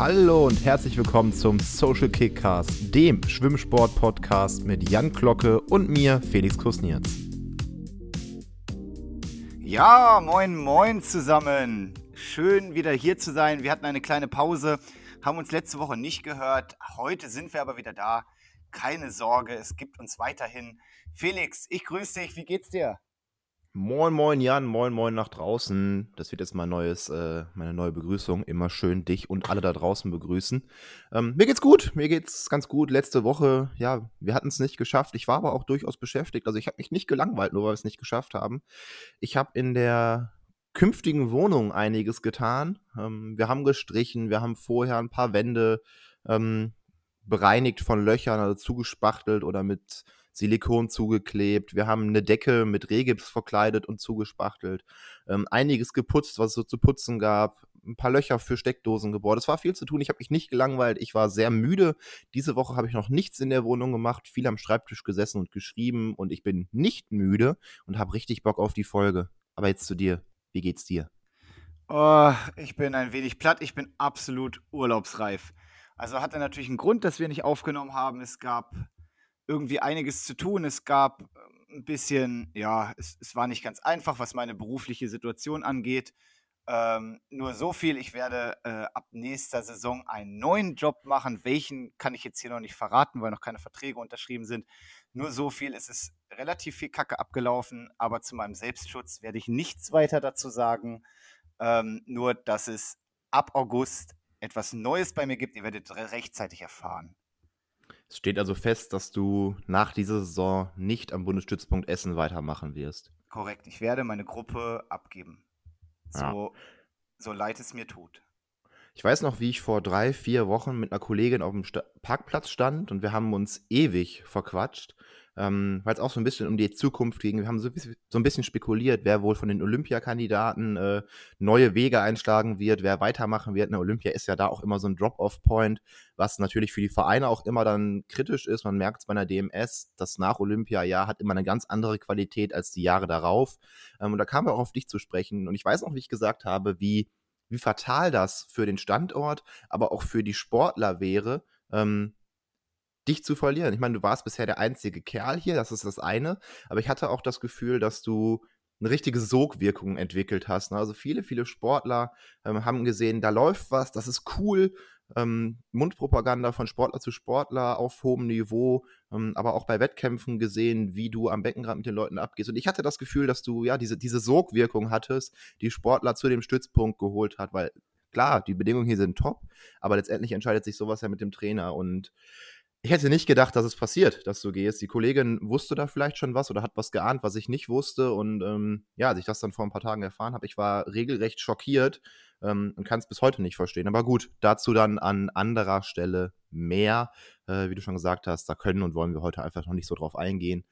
Hallo und herzlich willkommen zum Social Kickcast, dem Schwimmsport-Podcast mit Jan Glocke und mir, Felix Kusnierz. Ja, moin, moin zusammen. Schön wieder hier zu sein. Wir hatten eine kleine Pause, haben uns letzte Woche nicht gehört. Heute sind wir aber wieder da. Keine Sorge, es gibt uns weiterhin. Felix, ich grüße dich. Wie geht's dir? Moin, moin, Jan, moin, moin nach draußen. Das wird jetzt mein neues, äh, meine neue Begrüßung. Immer schön dich und alle da draußen begrüßen. Ähm, mir geht's gut, mir geht's ganz gut. Letzte Woche, ja, wir hatten es nicht geschafft. Ich war aber auch durchaus beschäftigt. Also ich habe mich nicht gelangweilt, nur weil wir es nicht geschafft haben. Ich habe in der künftigen Wohnung einiges getan. Ähm, wir haben gestrichen, wir haben vorher ein paar Wände ähm, bereinigt von Löchern, also zugespachtelt oder mit Silikon zugeklebt. Wir haben eine Decke mit Rehgips verkleidet und zugespachtelt. Ähm, einiges geputzt, was es so zu putzen gab. Ein paar Löcher für Steckdosen gebohrt. Es war viel zu tun. Ich habe mich nicht gelangweilt. Ich war sehr müde. Diese Woche habe ich noch nichts in der Wohnung gemacht, viel am Schreibtisch gesessen und geschrieben und ich bin nicht müde und habe richtig Bock auf die Folge. Aber jetzt zu dir. Wie geht's dir? Oh, ich bin ein wenig platt. Ich bin absolut urlaubsreif. Also hatte natürlich einen Grund, dass wir nicht aufgenommen haben. Es gab irgendwie einiges zu tun. Es gab ähm, ein bisschen, ja, es, es war nicht ganz einfach, was meine berufliche Situation angeht. Ähm, nur so viel, ich werde äh, ab nächster Saison einen neuen Job machen. Welchen kann ich jetzt hier noch nicht verraten, weil noch keine Verträge unterschrieben sind. Nur so viel, es ist relativ viel Kacke abgelaufen, aber zu meinem Selbstschutz werde ich nichts weiter dazu sagen. Ähm, nur, dass es ab August etwas Neues bei mir gibt. Ihr werdet rechtzeitig erfahren. Es steht also fest, dass du nach dieser Saison nicht am Bundesstützpunkt Essen weitermachen wirst. Korrekt, ich werde meine Gruppe abgeben. So, ja. so leid es mir tut. Ich weiß noch, wie ich vor drei, vier Wochen mit einer Kollegin auf dem Sta Parkplatz stand und wir haben uns ewig verquatscht ähm, weil es auch so ein bisschen um die Zukunft ging. Wir haben so, so ein bisschen spekuliert, wer wohl von den Olympiakandidaten äh, neue Wege einschlagen wird, wer weitermachen wird. Eine Olympia ist ja da auch immer so ein Drop-off-Point, was natürlich für die Vereine auch immer dann kritisch ist. Man merkt es bei einer DMS, das nach Olympia-Jahr hat immer eine ganz andere Qualität als die Jahre darauf. Ähm, und da kam wir auch auf dich zu sprechen. Und ich weiß noch, wie ich gesagt habe, wie, wie fatal das für den Standort, aber auch für die Sportler wäre, ähm, dich zu verlieren. Ich meine, du warst bisher der einzige Kerl hier, das ist das eine, aber ich hatte auch das Gefühl, dass du eine richtige Sogwirkung entwickelt hast. Ne? Also viele, viele Sportler ähm, haben gesehen, da läuft was, das ist cool. Ähm, Mundpropaganda von Sportler zu Sportler auf hohem Niveau, ähm, aber auch bei Wettkämpfen gesehen, wie du am Beckenrand mit den Leuten abgehst. Und ich hatte das Gefühl, dass du ja diese, diese Sogwirkung hattest, die Sportler zu dem Stützpunkt geholt hat, weil klar, die Bedingungen hier sind top, aber letztendlich entscheidet sich sowas ja mit dem Trainer und ich hätte nicht gedacht, dass es passiert, dass du gehst. Die Kollegin wusste da vielleicht schon was oder hat was geahnt, was ich nicht wusste. Und ähm, ja, als ich das dann vor ein paar Tagen erfahren habe, ich war regelrecht schockiert ähm, und kann es bis heute nicht verstehen. Aber gut, dazu dann an anderer Stelle mehr. Äh, wie du schon gesagt hast, da können und wollen wir heute einfach noch nicht so drauf eingehen.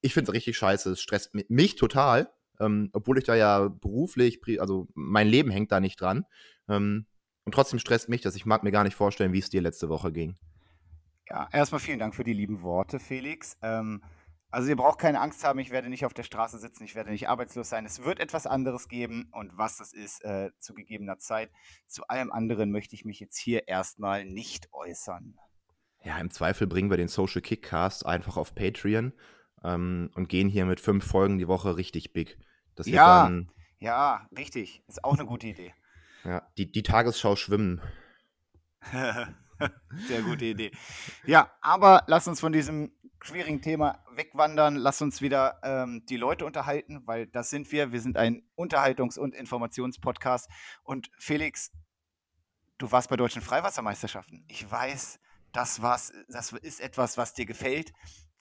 Ich finde es richtig scheiße. Es stresst mich total, ähm, obwohl ich da ja beruflich, also mein Leben hängt da nicht dran. Ähm, und trotzdem stresst mich das. Ich mag mir gar nicht vorstellen, wie es dir letzte Woche ging. Ja, erstmal vielen Dank für die lieben Worte, Felix. Ähm, also ihr braucht keine Angst haben, ich werde nicht auf der Straße sitzen, ich werde nicht arbeitslos sein. Es wird etwas anderes geben und was das ist, äh, zu gegebener Zeit. Zu allem anderen möchte ich mich jetzt hier erstmal nicht äußern. Ja, im Zweifel bringen wir den Social Kickcast einfach auf Patreon ähm, und gehen hier mit fünf Folgen die Woche richtig big. Das ja, dann, ja, richtig. Ist auch eine gute Idee. Ja, die, die Tagesschau schwimmen. Sehr gute Idee. Ja, aber lass uns von diesem schwierigen Thema wegwandern. Lass uns wieder ähm, die Leute unterhalten, weil das sind wir. Wir sind ein Unterhaltungs- und Informationspodcast. Und Felix, du warst bei deutschen Freiwassermeisterschaften. Ich weiß, das, war's, das ist etwas, was dir gefällt,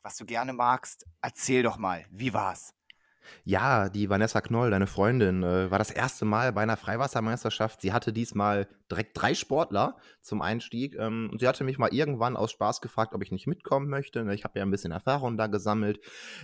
was du gerne magst. Erzähl doch mal, wie war's? Ja, die Vanessa Knoll, deine Freundin, äh, war das erste Mal bei einer Freiwassermeisterschaft. Sie hatte diesmal direkt drei Sportler zum Einstieg. Ähm, und sie hatte mich mal irgendwann aus Spaß gefragt, ob ich nicht mitkommen möchte. Ne? Ich habe ja ein bisschen Erfahrung da gesammelt.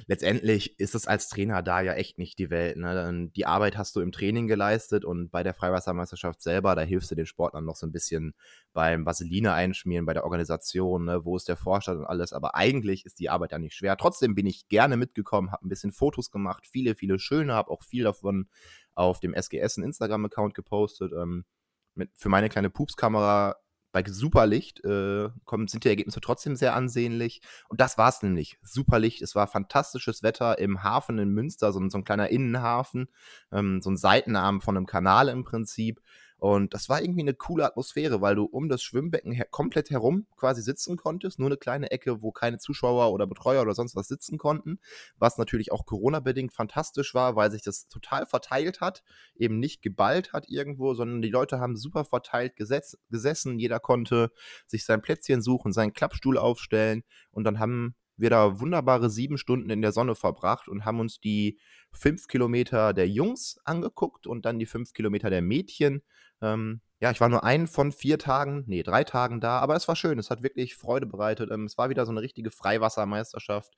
Letztendlich ist es als Trainer da ja echt nicht die Welt. Ne? Die Arbeit hast du im Training geleistet und bei der Freiwassermeisterschaft selber, da hilfst du den Sportlern noch so ein bisschen beim Vaseline einschmieren, bei der Organisation, ne? wo ist der Vorstand und alles. Aber eigentlich ist die Arbeit ja nicht schwer. Trotzdem bin ich gerne mitgekommen, habe ein bisschen Fotos gemacht, viele, viele schöne, habe auch viel davon auf dem SGS Instagram-Account gepostet. Ähm, mit, für meine kleine Pupskamera bei Superlicht äh, kommen, sind die Ergebnisse trotzdem sehr ansehnlich. Und das war es nämlich. Superlicht, es war fantastisches Wetter im Hafen in Münster, so, so ein kleiner Innenhafen, ähm, so ein Seitenarm von einem Kanal im Prinzip. Und das war irgendwie eine coole Atmosphäre, weil du um das Schwimmbecken her komplett herum quasi sitzen konntest. Nur eine kleine Ecke, wo keine Zuschauer oder Betreuer oder sonst was sitzen konnten. Was natürlich auch Corona-bedingt fantastisch war, weil sich das total verteilt hat. Eben nicht geballt hat irgendwo, sondern die Leute haben super verteilt gesetz, gesessen. Jeder konnte sich sein Plätzchen suchen, seinen Klappstuhl aufstellen. Und dann haben wir da wunderbare sieben Stunden in der Sonne verbracht und haben uns die fünf Kilometer der Jungs angeguckt und dann die fünf Kilometer der Mädchen. Ähm, ja, ich war nur einen von vier Tagen, nee, drei Tagen da, aber es war schön. Es hat wirklich Freude bereitet. Ähm, es war wieder so eine richtige Freiwassermeisterschaft,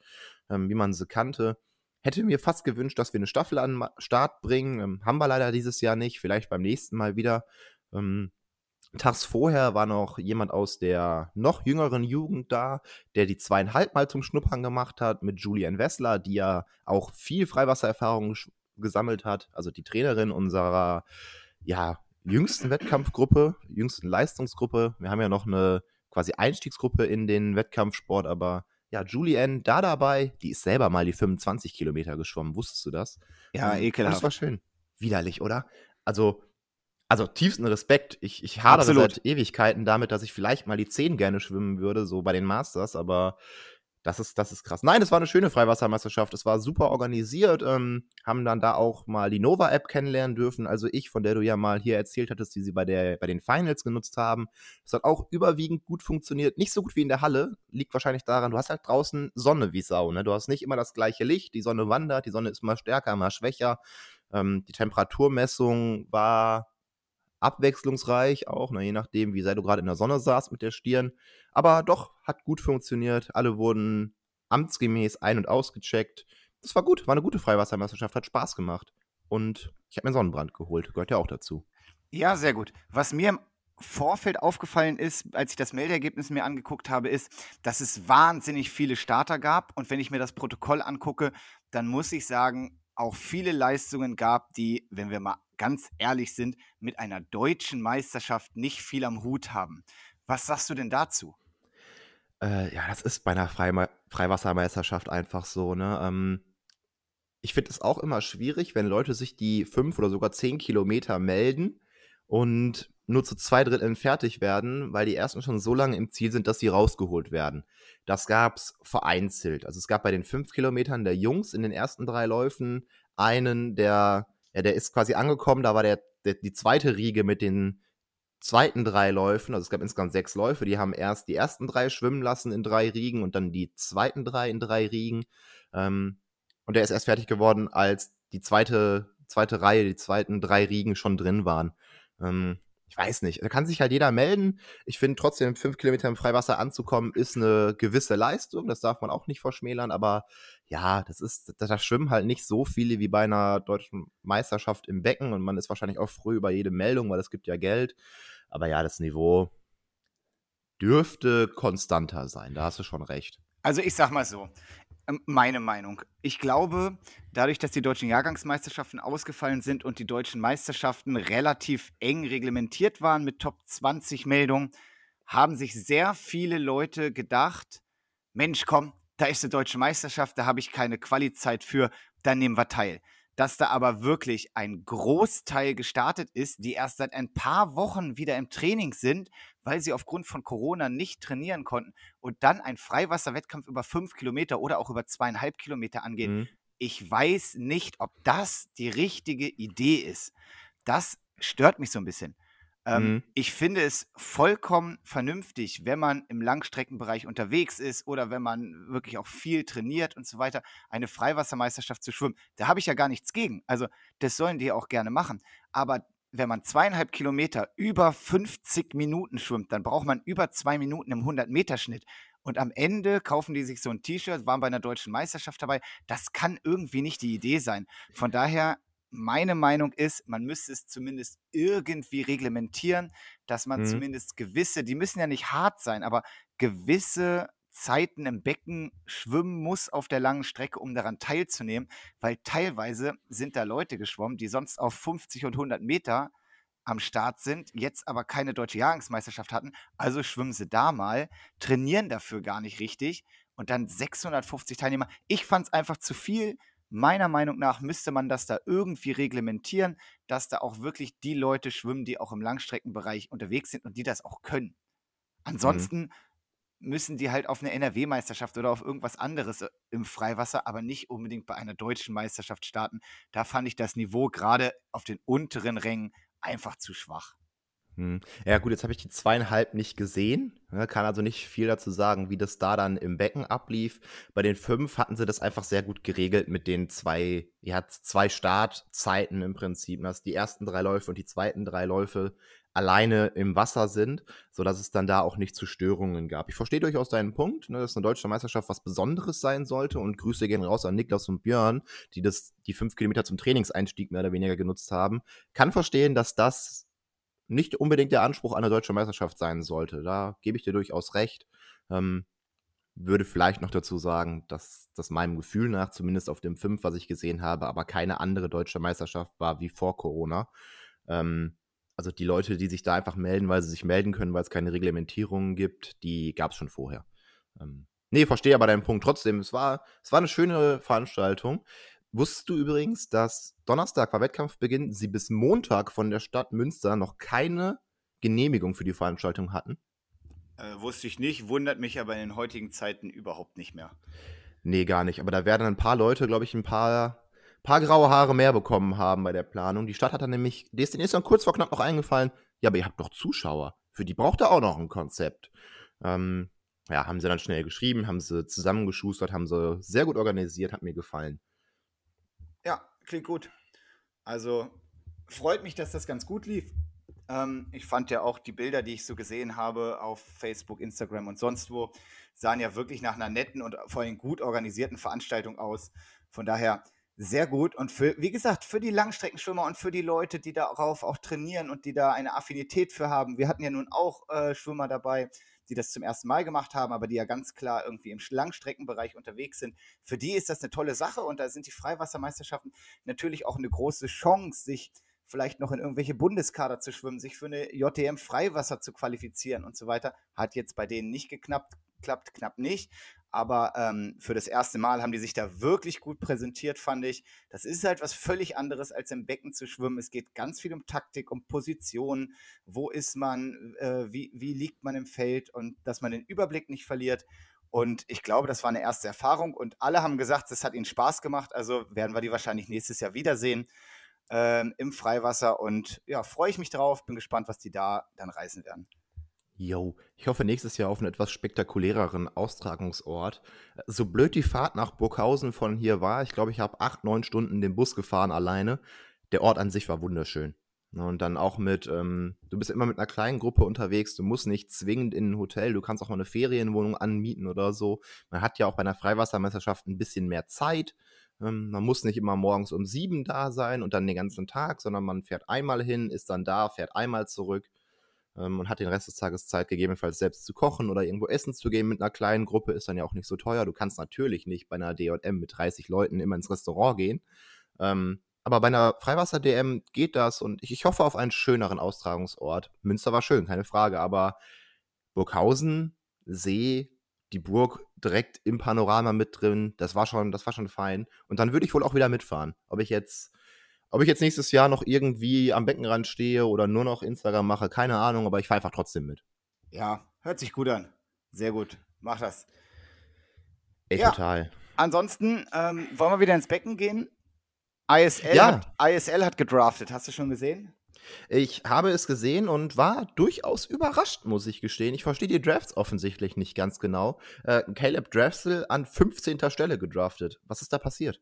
ähm, wie man sie kannte. Hätte mir fast gewünscht, dass wir eine Staffel an den Start bringen. Ähm, haben wir leider dieses Jahr nicht. Vielleicht beim nächsten Mal wieder. Ähm, Tags vorher war noch jemand aus der noch jüngeren Jugend da, der die zweieinhalb Mal zum Schnuppern gemacht hat mit Julian Wessler, die ja auch viel Freiwassererfahrung gesammelt hat. Also die Trainerin unserer ja, jüngsten Wettkampfgruppe, jüngsten Leistungsgruppe. Wir haben ja noch eine quasi Einstiegsgruppe in den Wettkampfsport, aber ja, Julianne da dabei, die ist selber mal die 25 Kilometer geschwommen. Wusstest du das? Ja, ähm, ekelhaft. Das war schön. Widerlich, oder? Also, also tiefsten Respekt. Ich, ich hadere Absolut. seit Ewigkeiten damit, dass ich vielleicht mal die 10 gerne schwimmen würde, so bei den Masters, aber das ist, das ist krass. Nein, es war eine schöne Freiwassermeisterschaft. Es war super organisiert. Ähm, haben dann da auch mal die Nova-App kennenlernen dürfen. Also ich, von der du ja mal hier erzählt hattest, die sie bei, der, bei den Finals genutzt haben. Das hat auch überwiegend gut funktioniert. Nicht so gut wie in der Halle. Liegt wahrscheinlich daran, du hast halt draußen Sonne wie Sau. Ne? Du hast nicht immer das gleiche Licht. Die Sonne wandert. Die Sonne ist mal stärker, mal schwächer. Ähm, die Temperaturmessung war abwechslungsreich auch, ne, je nachdem, wie sehr du gerade in der Sonne saßt mit der Stirn. Aber doch, hat gut funktioniert. Alle wurden amtsgemäß ein- und ausgecheckt. Das war gut, war eine gute Freiwassermeisterschaft, hat Spaß gemacht. Und ich habe mir Sonnenbrand geholt, gehört ja auch dazu. Ja, sehr gut. Was mir im Vorfeld aufgefallen ist, als ich das Meldeergebnis mir angeguckt habe, ist, dass es wahnsinnig viele Starter gab. Und wenn ich mir das Protokoll angucke, dann muss ich sagen, auch viele Leistungen gab, die, wenn wir mal ganz ehrlich sind, mit einer deutschen Meisterschaft nicht viel am Hut haben. Was sagst du denn dazu? Äh, ja, das ist bei einer Freima Freiwassermeisterschaft einfach so, ne? Ähm, ich finde es auch immer schwierig, wenn Leute sich die fünf oder sogar zehn Kilometer melden und nur zu zwei Dritteln fertig werden, weil die ersten schon so lange im Ziel sind, dass sie rausgeholt werden. Das gab es vereinzelt. Also es gab bei den fünf Kilometern der Jungs in den ersten drei Läufen einen, der, ja, der ist quasi angekommen, da war der, der die zweite Riege mit den zweiten drei Läufen, also es gab insgesamt sechs Läufe, die haben erst die ersten drei schwimmen lassen in drei Riegen und dann die zweiten drei in drei Riegen. Ähm, und der ist erst fertig geworden, als die zweite, zweite Reihe, die zweiten drei Riegen schon drin waren. Ähm, ich weiß nicht, da kann sich halt jeder melden. Ich finde trotzdem, fünf Kilometer im Freiwasser anzukommen, ist eine gewisse Leistung. Das darf man auch nicht verschmälern. Aber ja, das ist, da schwimmen halt nicht so viele wie bei einer deutschen Meisterschaft im Becken. Und man ist wahrscheinlich auch früh über jede Meldung, weil es gibt ja Geld. Aber ja, das Niveau dürfte konstanter sein. Da hast du schon recht. Also ich sag mal so, meine Meinung. Ich glaube, dadurch, dass die deutschen Jahrgangsmeisterschaften ausgefallen sind und die deutschen Meisterschaften relativ eng reglementiert waren mit Top 20 Meldungen, haben sich sehr viele Leute gedacht, Mensch, komm, da ist eine deutsche Meisterschaft, da habe ich keine Qualizeit für, dann nehmen wir teil. Dass da aber wirklich ein Großteil gestartet ist, die erst seit ein paar Wochen wieder im Training sind, weil sie aufgrund von Corona nicht trainieren konnten und dann ein Freiwasserwettkampf über fünf Kilometer oder auch über zweieinhalb Kilometer angehen. Mhm. Ich weiß nicht, ob das die richtige Idee ist. Das stört mich so ein bisschen. Ähm, mhm. Ich finde es vollkommen vernünftig, wenn man im Langstreckenbereich unterwegs ist oder wenn man wirklich auch viel trainiert und so weiter, eine Freiwassermeisterschaft zu schwimmen. Da habe ich ja gar nichts gegen. Also, das sollen die auch gerne machen. Aber wenn man zweieinhalb Kilometer über 50 Minuten schwimmt, dann braucht man über zwei Minuten im 100-Meter-Schnitt. Und am Ende kaufen die sich so ein T-Shirt, waren bei einer deutschen Meisterschaft dabei. Das kann irgendwie nicht die Idee sein. Von daher, meine Meinung ist, man müsste es zumindest irgendwie reglementieren, dass man mhm. zumindest gewisse, die müssen ja nicht hart sein, aber gewisse Zeiten im Becken schwimmen muss auf der langen Strecke, um daran teilzunehmen, weil teilweise sind da Leute geschwommen, die sonst auf 50 und 100 Meter am Start sind, jetzt aber keine deutsche Jahrgangsmeisterschaft hatten. Also schwimmen sie da mal, trainieren dafür gar nicht richtig und dann 650 Teilnehmer. Ich fand es einfach zu viel. Meiner Meinung nach müsste man das da irgendwie reglementieren, dass da auch wirklich die Leute schwimmen, die auch im Langstreckenbereich unterwegs sind und die das auch können. Mhm. Ansonsten mhm. müssen die halt auf eine NRW-Meisterschaft oder auf irgendwas anderes äh, im Freiwasser, aber nicht unbedingt bei einer deutschen Meisterschaft starten. Da fand ich das Niveau gerade auf den unteren Rängen einfach zu schwach. Hm. Ja, gut, jetzt habe ich die zweieinhalb nicht gesehen. Ne, kann also nicht viel dazu sagen, wie das da dann im Becken ablief. Bei den fünf hatten sie das einfach sehr gut geregelt mit den zwei, ja, zwei Startzeiten im Prinzip, dass die ersten drei Läufe und die zweiten drei Läufe alleine im Wasser sind, sodass es dann da auch nicht zu Störungen gab. Ich verstehe durchaus deinen Punkt, ne, dass eine deutsche Meisterschaft was Besonderes sein sollte und Grüße gehen raus an Niklas und Björn, die das, die fünf Kilometer zum Trainingseinstieg mehr oder weniger genutzt haben. Kann verstehen, dass das nicht unbedingt der Anspruch einer deutschen Meisterschaft sein sollte. Da gebe ich dir durchaus recht. Ähm, würde vielleicht noch dazu sagen, dass das meinem Gefühl nach, zumindest auf dem 5, was ich gesehen habe, aber keine andere deutsche Meisterschaft war wie vor Corona. Ähm, also die Leute, die sich da einfach melden, weil sie sich melden können, weil es keine Reglementierungen gibt, die gab es schon vorher. Ähm, nee, verstehe aber deinen Punkt trotzdem. Es war, es war eine schöne Veranstaltung. Wusstest du übrigens, dass Donnerstag war Wettkampfbeginn, sie bis Montag von der Stadt Münster noch keine Genehmigung für die Veranstaltung hatten? Äh, wusste ich nicht, wundert mich aber in den heutigen Zeiten überhaupt nicht mehr. Nee, gar nicht. Aber da werden ein paar Leute, glaube ich, ein paar, paar graue Haare mehr bekommen haben bei der Planung. Die Stadt hat dann nämlich, denen ist dann kurz vor knapp noch eingefallen, ja, aber ihr habt doch Zuschauer. Für die braucht ihr auch noch ein Konzept. Ähm, ja, haben sie dann schnell geschrieben, haben sie zusammengeschustert, haben sie sehr gut organisiert, hat mir gefallen. Ja, klingt gut. Also freut mich, dass das ganz gut lief. Ähm, ich fand ja auch die Bilder, die ich so gesehen habe auf Facebook, Instagram und sonst wo, sahen ja wirklich nach einer netten und vor allem gut organisierten Veranstaltung aus. Von daher sehr gut. Und für, wie gesagt, für die Langstreckenschwimmer und für die Leute, die darauf auch trainieren und die da eine Affinität für haben. Wir hatten ja nun auch äh, Schwimmer dabei, die das zum ersten Mal gemacht haben, aber die ja ganz klar irgendwie im Langstreckenbereich unterwegs sind. Für die ist das eine tolle Sache und da sind die Freiwassermeisterschaften natürlich auch eine große Chance, sich vielleicht noch in irgendwelche Bundeskader zu schwimmen, sich für eine JTM Freiwasser zu qualifizieren und so weiter. Hat jetzt bei denen nicht geklappt, klappt knapp nicht. Aber ähm, für das erste Mal haben die sich da wirklich gut präsentiert, fand ich. Das ist halt was völlig anderes, als im Becken zu schwimmen. Es geht ganz viel um Taktik, um Position. Wo ist man? Äh, wie, wie liegt man im Feld? Und dass man den Überblick nicht verliert. Und ich glaube, das war eine erste Erfahrung. Und alle haben gesagt, es hat ihnen Spaß gemacht. Also werden wir die wahrscheinlich nächstes Jahr wiedersehen ähm, im Freiwasser. Und ja, freue ich mich drauf. Bin gespannt, was die da dann reißen werden. Jo, ich hoffe nächstes Jahr auf einen etwas spektakuläreren Austragungsort. So blöd die Fahrt nach Burghausen von hier war, ich glaube, ich habe acht, neun Stunden den Bus gefahren alleine. Der Ort an sich war wunderschön. Ne, und dann auch mit, ähm, du bist immer mit einer kleinen Gruppe unterwegs, du musst nicht zwingend in ein Hotel, du kannst auch mal eine Ferienwohnung anmieten oder so. Man hat ja auch bei einer Freiwassermeisterschaft ein bisschen mehr Zeit. Ähm, man muss nicht immer morgens um sieben da sein und dann den ganzen Tag, sondern man fährt einmal hin, ist dann da, fährt einmal zurück ähm, und hat den Rest des Tages Zeit, gegebenenfalls selbst zu kochen oder irgendwo essen zu gehen mit einer kleinen Gruppe, ist dann ja auch nicht so teuer. Du kannst natürlich nicht bei einer DM mit 30 Leuten immer ins Restaurant gehen. Ähm, aber bei einer Freiwasser-DM geht das und ich, ich, hoffe auf einen schöneren Austragungsort. Münster war schön, keine Frage, aber Burghausen, See, die Burg direkt im Panorama mit drin, das war schon, das war schon fein. Und dann würde ich wohl auch wieder mitfahren. Ob ich jetzt ob ich jetzt nächstes Jahr noch irgendwie am Beckenrand stehe oder nur noch Instagram mache, keine Ahnung, aber ich fahre einfach trotzdem mit. Ja, hört sich gut an. Sehr gut. Mach das. Ey, ja. total. Ansonsten ähm, wollen wir wieder ins Becken gehen. ISL, ja. hat, ISL hat gedraftet. Hast du schon gesehen? Ich habe es gesehen und war durchaus überrascht, muss ich gestehen. Ich verstehe die Drafts offensichtlich nicht ganz genau. Äh, Caleb Draftsel an 15. Stelle gedraftet. Was ist da passiert?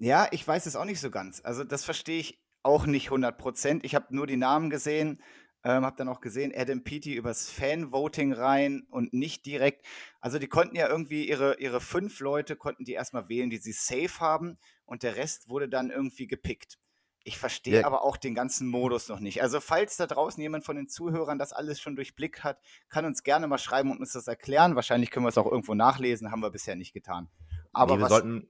Ja, ich weiß es auch nicht so ganz. Also das verstehe ich auch nicht 100 Prozent. Ich habe nur die Namen gesehen, ähm, habe dann auch gesehen, Adam Peaty übers Fan-Voting rein und nicht direkt. Also die konnten ja irgendwie ihre, ihre fünf Leute, konnten die erstmal wählen, die sie safe haben und der Rest wurde dann irgendwie gepickt. Ich verstehe ja. aber auch den ganzen Modus noch nicht. Also falls da draußen jemand von den Zuhörern das alles schon durchblickt hat, kann uns gerne mal schreiben und uns das erklären. Wahrscheinlich können wir es auch irgendwo nachlesen, haben wir bisher nicht getan. Aber nee, wir sollten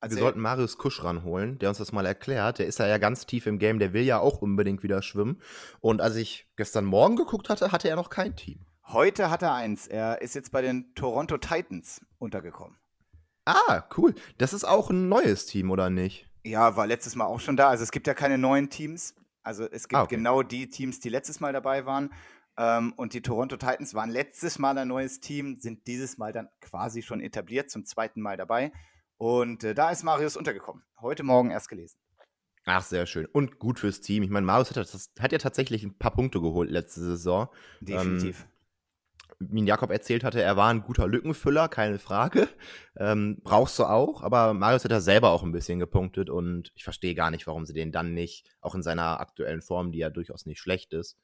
Also, wir sollten Marius Kusch ranholen, der uns das mal erklärt. Der ist ja, ja ganz tief im Game, der will ja auch unbedingt wieder schwimmen. Und als ich gestern Morgen geguckt hatte, hatte er noch kein Team. Heute hat er eins. Er ist jetzt bei den Toronto Titans untergekommen. Ah, cool. Das ist auch ein neues Team, oder nicht? Ja, war letztes Mal auch schon da. Also es gibt ja keine neuen Teams. Also es gibt ah, okay. genau die Teams, die letztes Mal dabei waren. Ähm, und die Toronto Titans waren letztes Mal ein neues Team, sind dieses Mal dann quasi schon etabliert, zum zweiten Mal dabei. Und äh, da ist Marius untergekommen. Heute Morgen erst gelesen. Ach, sehr schön. Und gut fürs Team. Ich meine, Marius hat, hat ja tatsächlich ein paar Punkte geholt letzte Saison. Definitiv. Ähm, wie Jakob erzählt hatte, er war ein guter Lückenfüller, keine Frage. Ähm, brauchst du auch, aber Marius hat ja selber auch ein bisschen gepunktet und ich verstehe gar nicht, warum sie den dann nicht, auch in seiner aktuellen Form, die ja durchaus nicht schlecht ist,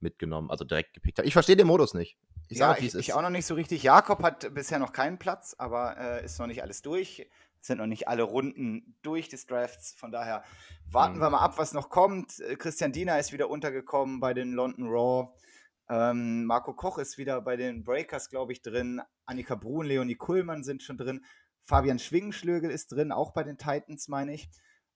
mitgenommen, also direkt gepickt haben. Ich verstehe den Modus nicht. Ich ja, sage, ich, ich auch noch nicht so richtig. Jakob hat bisher noch keinen Platz, aber äh, ist noch nicht alles durch. Es sind noch nicht alle Runden durch des Drafts. Von daher warten mhm. wir mal ab, was noch kommt. Äh, Christian Diener ist wieder untergekommen bei den London Raw. Ähm, Marco Koch ist wieder bei den Breakers, glaube ich, drin. Annika Brun, Leonie Kuhlmann sind schon drin. Fabian Schwingenschlögel ist drin, auch bei den Titans, meine ich.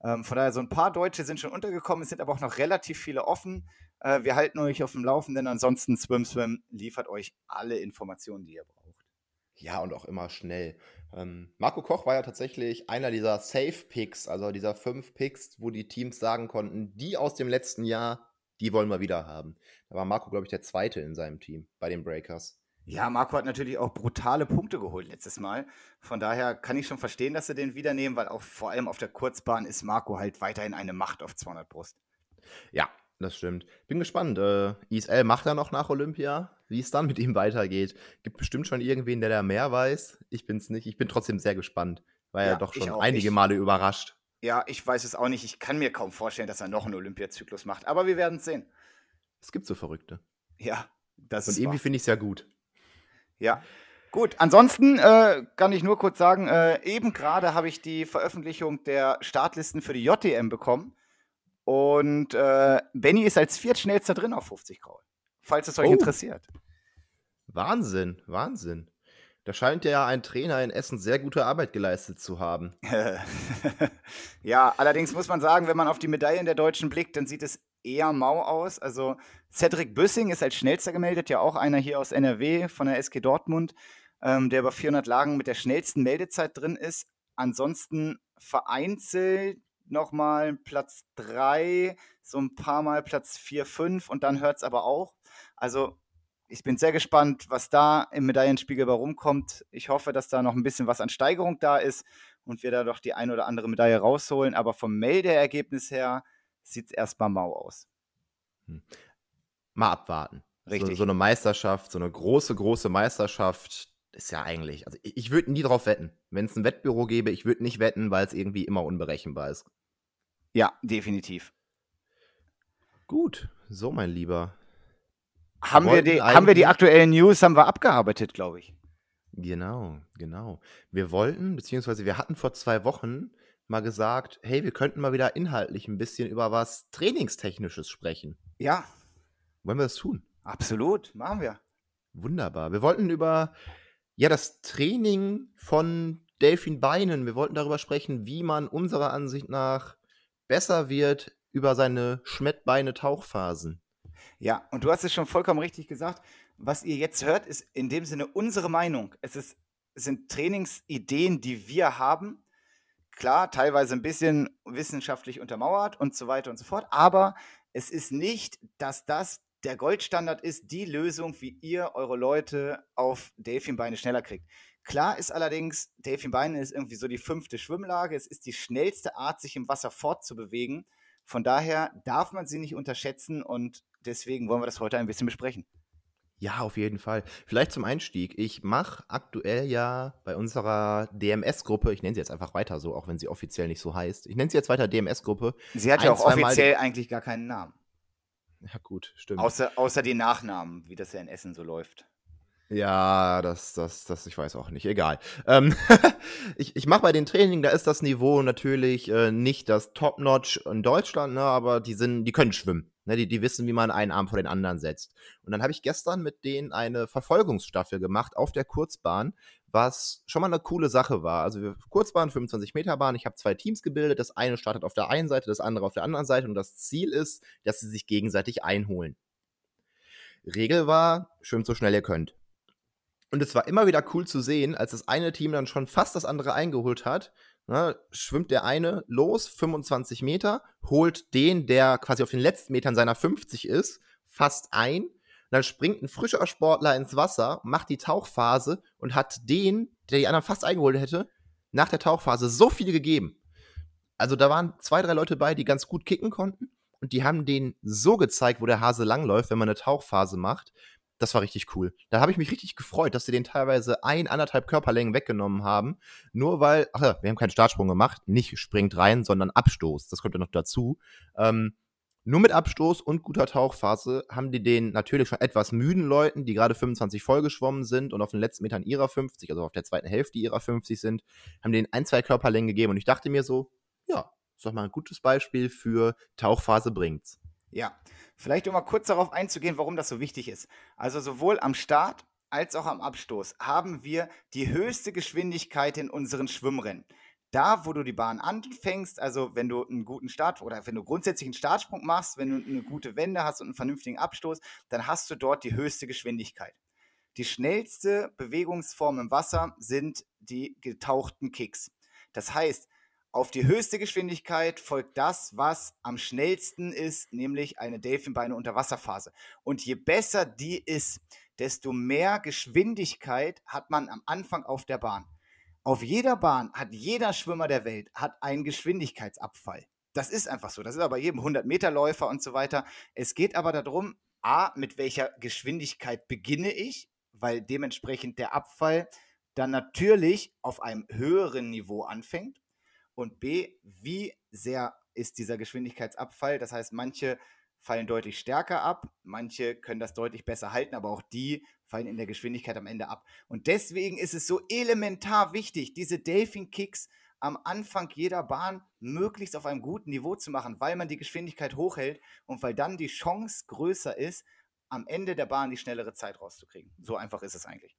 Ähm, von daher, so ein paar Deutsche sind schon untergekommen, es sind aber auch noch relativ viele offen. Äh, wir halten euch auf dem Laufenden. Ansonsten Swim Swim liefert euch alle Informationen, die ihr braucht. Ja, und auch immer schnell. Ähm, Marco Koch war ja tatsächlich einer dieser Safe-Picks, also dieser fünf Picks, wo die Teams sagen konnten, die aus dem letzten Jahr, die wollen wir wieder haben. Da war Marco, glaube ich, der Zweite in seinem Team bei den Breakers. Ja, Marco hat natürlich auch brutale Punkte geholt letztes Mal. Von daher kann ich schon verstehen, dass sie den wieder nehmen, weil auch vor allem auf der Kurzbahn ist Marco halt weiterhin eine Macht auf 200 Brust. Ja, das stimmt. Bin gespannt. Äh, ISL macht er noch nach Olympia. Wie es dann mit ihm weitergeht. Gibt bestimmt schon irgendwen, der da mehr weiß. Ich bin's nicht. Ich bin trotzdem sehr gespannt. War ja, ja doch schon einige ich, Male überrascht. Ja, ich weiß es auch nicht. Ich kann mir kaum vorstellen, dass er noch einen Olympiazyklus macht. Aber wir werden es sehen. Es gibt so Verrückte. Ja, das Und ist. Und irgendwie finde ich es ja gut. Ja. Gut, ansonsten äh, kann ich nur kurz sagen, äh, eben gerade habe ich die Veröffentlichung der Startlisten für die JTM bekommen. Und äh, Benny ist als viertschnellster drin auf 50 Graul. Falls es euch oh. interessiert. Wahnsinn, Wahnsinn. Da scheint ja ein Trainer in Essen sehr gute Arbeit geleistet zu haben. ja, allerdings muss man sagen, wenn man auf die Medaillen der Deutschen blickt, dann sieht es eher mau aus. Also Cedric Büssing ist als schnellster gemeldet, ja auch einer hier aus NRW von der SG Dortmund, ähm, der über 400 Lagen mit der schnellsten Meldezeit drin ist. Ansonsten vereinzelt nochmal Platz 3, so ein paar Mal Platz 4, 5 und dann hört es aber auch. Also ich bin sehr gespannt, was da im Medaillenspiegel bei rumkommt. Ich hoffe, dass da noch ein bisschen was an Steigerung da ist und wir da doch die ein oder andere Medaille rausholen. Aber vom Meldeergebnis her sieht es erstmal mau aus. Hm. Mal abwarten. Richtig. So, so, eine Meisterschaft, so eine große, große Meisterschaft ist ja eigentlich, also ich, ich würde nie drauf wetten. Wenn es ein Wettbüro gäbe, ich würde nicht wetten, weil es irgendwie immer unberechenbar ist. Ja, definitiv. Gut, so mein Lieber. Haben wir, die, haben wir die aktuellen News, haben wir abgearbeitet, glaube ich. Genau, genau. Wir wollten, beziehungsweise wir hatten vor zwei Wochen mal gesagt, hey, wir könnten mal wieder inhaltlich ein bisschen über was Trainingstechnisches sprechen. Ja. Wollen wir das tun? Absolut, machen wir. Wunderbar. Wir wollten über ja das Training von Delfin Beinen, wir wollten darüber sprechen, wie man unserer Ansicht nach besser wird über seine Schmettbeine-Tauchphasen. Ja, und du hast es schon vollkommen richtig gesagt. Was ihr jetzt hört, ist in dem Sinne unsere Meinung. Es, ist, es sind Trainingsideen, die wir haben klar, teilweise ein bisschen wissenschaftlich untermauert und so weiter und so fort, aber es ist nicht, dass das der Goldstandard ist, die Lösung, wie ihr eure Leute auf Delfinbeine schneller kriegt. Klar ist allerdings, Delfinbeine ist irgendwie so die fünfte Schwimmlage. Es ist die schnellste Art, sich im Wasser fortzubewegen. Von daher darf man sie nicht unterschätzen und deswegen wollen wir das heute ein bisschen besprechen. Ja, auf jeden Fall. Vielleicht zum Einstieg. Ich mache aktuell ja bei unserer DMS-Gruppe, ich nenne sie jetzt einfach weiter so, auch wenn sie offiziell nicht so heißt. Ich nenne sie jetzt weiter DMS-Gruppe. Sie hat ja auch offiziell eigentlich gar keinen Namen. Ja, gut, stimmt. Außer, außer die Nachnamen, wie das ja in Essen so läuft. Ja, das, das, das, ich weiß auch nicht. Egal. Ähm, ich ich mache bei den Trainingen, da ist das Niveau natürlich äh, nicht das Top-Notch in Deutschland, ne, aber die sind, die können schwimmen. Ne, die, die wissen, wie man einen Arm vor den anderen setzt. Und dann habe ich gestern mit denen eine Verfolgungsstaffel gemacht auf der Kurzbahn, was schon mal eine coole Sache war. Also wir Kurzbahn, 25 Meter Bahn, ich habe zwei Teams gebildet, das eine startet auf der einen Seite, das andere auf der anderen Seite und das Ziel ist, dass sie sich gegenseitig einholen. Regel war, schwimmt so schnell ihr könnt. Und es war immer wieder cool zu sehen, als das eine Team dann schon fast das andere eingeholt hat, ne, schwimmt der eine los, 25 Meter, holt den, der quasi auf den letzten Metern seiner 50 ist, fast ein. Dann springt ein frischer Sportler ins Wasser, macht die Tauchphase und hat den, der die anderen fast eingeholt hätte, nach der Tauchphase so viel gegeben. Also da waren zwei, drei Leute bei, die ganz gut kicken konnten. Und die haben denen so gezeigt, wo der Hase langläuft, wenn man eine Tauchphase macht. Das war richtig cool. Da habe ich mich richtig gefreut, dass sie den teilweise ein, anderthalb Körperlängen weggenommen haben. Nur weil, ach ja, wir haben keinen Startsprung gemacht, nicht springt rein, sondern Abstoß. Das kommt ja noch dazu. Ähm, nur mit Abstoß und guter Tauchphase haben die den natürlich schon etwas müden Leuten, die gerade 25 voll geschwommen sind und auf den letzten Metern ihrer 50, also auf der zweiten Hälfte ihrer 50 sind, haben denen ein, zwei Körperlängen gegeben. Und ich dachte mir so, ja, ist doch mal ein gutes Beispiel für Tauchphase bringt's. Ja, vielleicht um mal kurz darauf einzugehen, warum das so wichtig ist. Also sowohl am Start als auch am Abstoß haben wir die höchste Geschwindigkeit in unseren Schwimmrennen. Da, wo du die Bahn anfängst, also wenn du einen guten Start oder wenn du grundsätzlich einen Startsprung machst, wenn du eine gute Wende hast und einen vernünftigen Abstoß, dann hast du dort die höchste Geschwindigkeit. Die schnellste Bewegungsform im Wasser sind die getauchten Kicks. Das heißt, auf die höchste Geschwindigkeit folgt das, was am schnellsten ist, nämlich eine Delfinbeine Unterwasserphase. Und je besser die ist, desto mehr Geschwindigkeit hat man am Anfang auf der Bahn. Auf jeder Bahn hat jeder Schwimmer der Welt hat einen Geschwindigkeitsabfall. Das ist einfach so. Das ist aber jedem 100-Meter-Läufer und so weiter. Es geht aber darum, a, mit welcher Geschwindigkeit beginne ich, weil dementsprechend der Abfall dann natürlich auf einem höheren Niveau anfängt und B, wie sehr ist dieser Geschwindigkeitsabfall? Das heißt, manche fallen deutlich stärker ab, manche können das deutlich besser halten, aber auch die fallen in der Geschwindigkeit am Ende ab. Und deswegen ist es so elementar wichtig, diese Delfin-Kicks am Anfang jeder Bahn möglichst auf einem guten Niveau zu machen, weil man die Geschwindigkeit hochhält und weil dann die Chance größer ist, am Ende der Bahn die schnellere Zeit rauszukriegen. So einfach ist es eigentlich.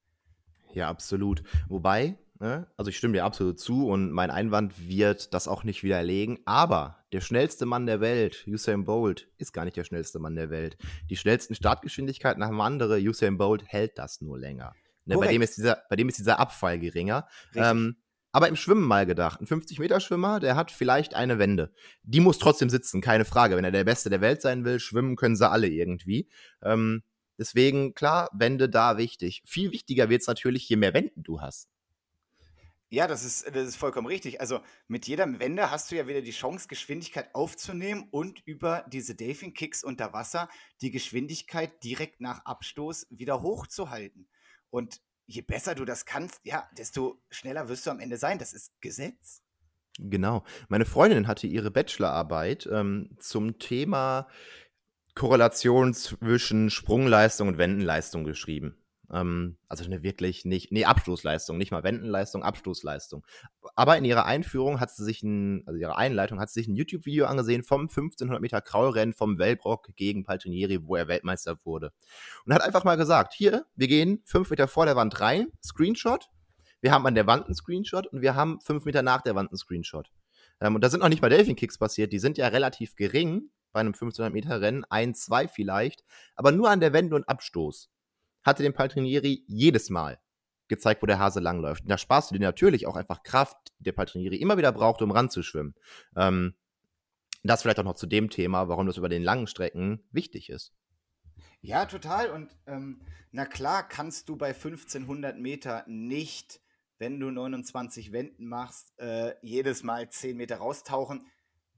Ja, absolut. Wobei, ne, also ich stimme dir absolut zu und mein Einwand wird das auch nicht widerlegen, aber der schnellste Mann der Welt, Usain Bolt, ist gar nicht der schnellste Mann der Welt. Die schnellsten Startgeschwindigkeiten haben andere, Usain Bolt hält das nur länger. Ne, bei, dem ist dieser, bei dem ist dieser Abfall geringer. Ähm, aber im Schwimmen mal gedacht. Ein 50-Meter-Schwimmer, der hat vielleicht eine Wende. Die muss trotzdem sitzen, keine Frage. Wenn er der Beste der Welt sein will, schwimmen können sie alle irgendwie. Ähm, Deswegen, klar, Wände da wichtig. Viel wichtiger wird es natürlich, je mehr Wänden du hast. Ja, das ist, das ist vollkommen richtig. Also mit jeder Wende hast du ja wieder die Chance, Geschwindigkeit aufzunehmen und über diese Delfin-Kicks unter Wasser die Geschwindigkeit direkt nach Abstoß wieder hochzuhalten. Und je besser du das kannst, ja, desto schneller wirst du am Ende sein. Das ist Gesetz. Genau. Meine Freundin hatte ihre Bachelorarbeit ähm, zum Thema Korrelation zwischen Sprungleistung und Wendenleistung geschrieben. Ähm, also eine wirklich nicht, nee, Abstoßleistung, nicht mal Wendenleistung, Abstoßleistung. Aber in ihrer Einführung hat sie sich ein, also ihre Einleitung hat sie sich ein YouTube-Video angesehen vom 1500 Meter Kraulrennen vom Wellbrock gegen Paltrinieri, wo er Weltmeister wurde. Und hat einfach mal gesagt, hier, wir gehen fünf Meter vor der Wand rein, Screenshot. Wir haben an der Wand einen Screenshot und wir haben fünf Meter nach der Wand einen Screenshot. Ähm, und da sind noch nicht mal Delfin-Kicks passiert, die sind ja relativ gering, bei einem 1500 Meter Rennen, ein, zwei vielleicht, aber nur an der Wende und Abstoß hatte dem Paltrinieri jedes Mal gezeigt, wo der Hase langläuft. Und da sparst du dir natürlich auch einfach Kraft, die der Paltrinieri immer wieder braucht, um ranzuschwimmen. Ähm, das vielleicht auch noch zu dem Thema, warum das über den langen Strecken wichtig ist. Ja, total. Und ähm, na klar kannst du bei 1500 Meter nicht, wenn du 29 Wenden machst, äh, jedes Mal 10 Meter raustauchen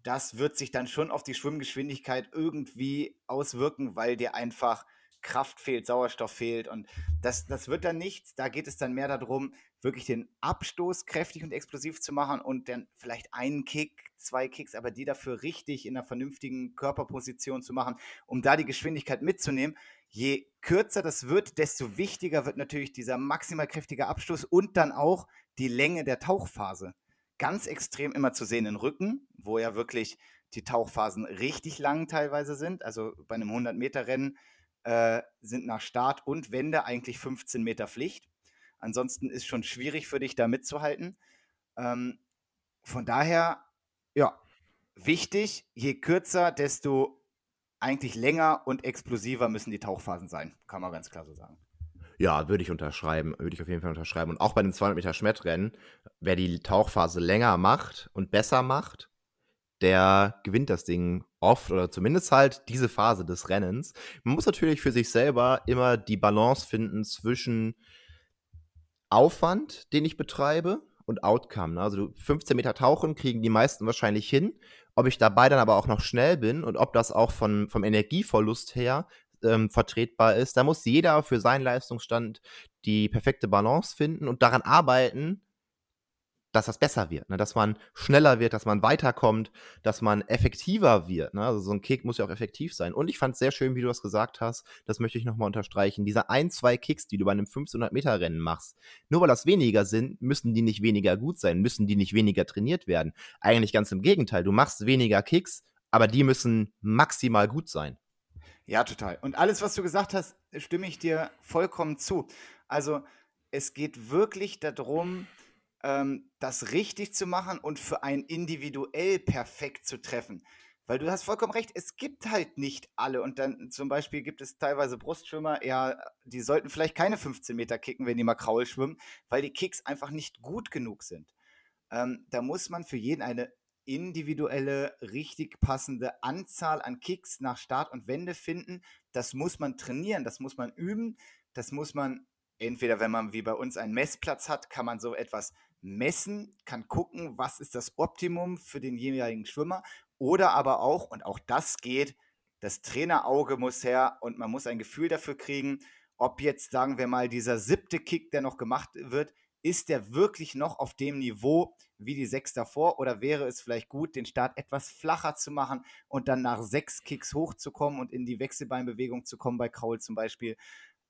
das wird sich dann schon auf die Schwimmgeschwindigkeit irgendwie auswirken, weil dir einfach Kraft fehlt, Sauerstoff fehlt und das, das wird dann nichts. Da geht es dann mehr darum, wirklich den Abstoß kräftig und explosiv zu machen und dann vielleicht einen Kick, zwei Kicks, aber die dafür richtig in einer vernünftigen Körperposition zu machen, um da die Geschwindigkeit mitzunehmen. Je kürzer das wird, desto wichtiger wird natürlich dieser maximal kräftige Abstoß und dann auch die Länge der Tauchphase ganz extrem immer zu sehen in Rücken, wo ja wirklich die Tauchphasen richtig lang teilweise sind. Also bei einem 100-Meter-Rennen äh, sind nach Start und Wende eigentlich 15 Meter Pflicht. Ansonsten ist schon schwierig für dich da mitzuhalten. Ähm, von daher, ja, wichtig, je kürzer, desto eigentlich länger und explosiver müssen die Tauchphasen sein, kann man ganz klar so sagen. Ja, würde ich unterschreiben, würde ich auf jeden Fall unterschreiben. Und auch bei den 200 Meter Schmettrennen, wer die Tauchphase länger macht und besser macht, der gewinnt das Ding oft oder zumindest halt diese Phase des Rennens. Man muss natürlich für sich selber immer die Balance finden zwischen Aufwand, den ich betreibe, und Outcome. Ne? Also 15 Meter tauchen kriegen die meisten wahrscheinlich hin. Ob ich dabei dann aber auch noch schnell bin und ob das auch von, vom Energieverlust her ähm, vertretbar ist, da muss jeder für seinen Leistungsstand die perfekte Balance finden und daran arbeiten, dass das besser wird, ne? dass man schneller wird, dass man weiterkommt, dass man effektiver wird. Ne? Also so ein Kick muss ja auch effektiv sein. Und ich fand es sehr schön, wie du das gesagt hast, das möchte ich nochmal unterstreichen, diese ein, zwei Kicks, die du bei einem 1500-Meter-Rennen machst, nur weil das weniger sind, müssen die nicht weniger gut sein, müssen die nicht weniger trainiert werden. Eigentlich ganz im Gegenteil, du machst weniger Kicks, aber die müssen maximal gut sein. Ja, total. Und alles, was du gesagt hast, stimme ich dir vollkommen zu. Also es geht wirklich darum, ähm, das richtig zu machen und für einen individuell perfekt zu treffen. Weil du hast vollkommen recht, es gibt halt nicht alle. Und dann zum Beispiel gibt es teilweise Brustschwimmer, ja, die sollten vielleicht keine 15 Meter kicken, wenn die mal Kraul schwimmen, weil die Kicks einfach nicht gut genug sind. Ähm, da muss man für jeden eine individuelle, richtig passende Anzahl an Kicks nach Start und Wende finden. Das muss man trainieren, das muss man üben, das muss man entweder, wenn man wie bei uns einen Messplatz hat, kann man so etwas messen, kann gucken, was ist das Optimum für den jeweiligen Schwimmer oder aber auch, und auch das geht, das Trainerauge muss her und man muss ein Gefühl dafür kriegen, ob jetzt, sagen wir mal, dieser siebte Kick, der noch gemacht wird, ist der wirklich noch auf dem Niveau wie die sechs davor oder wäre es vielleicht gut, den Start etwas flacher zu machen und dann nach sechs Kicks hochzukommen und in die Wechselbeinbewegung zu kommen, bei Kraul zum Beispiel.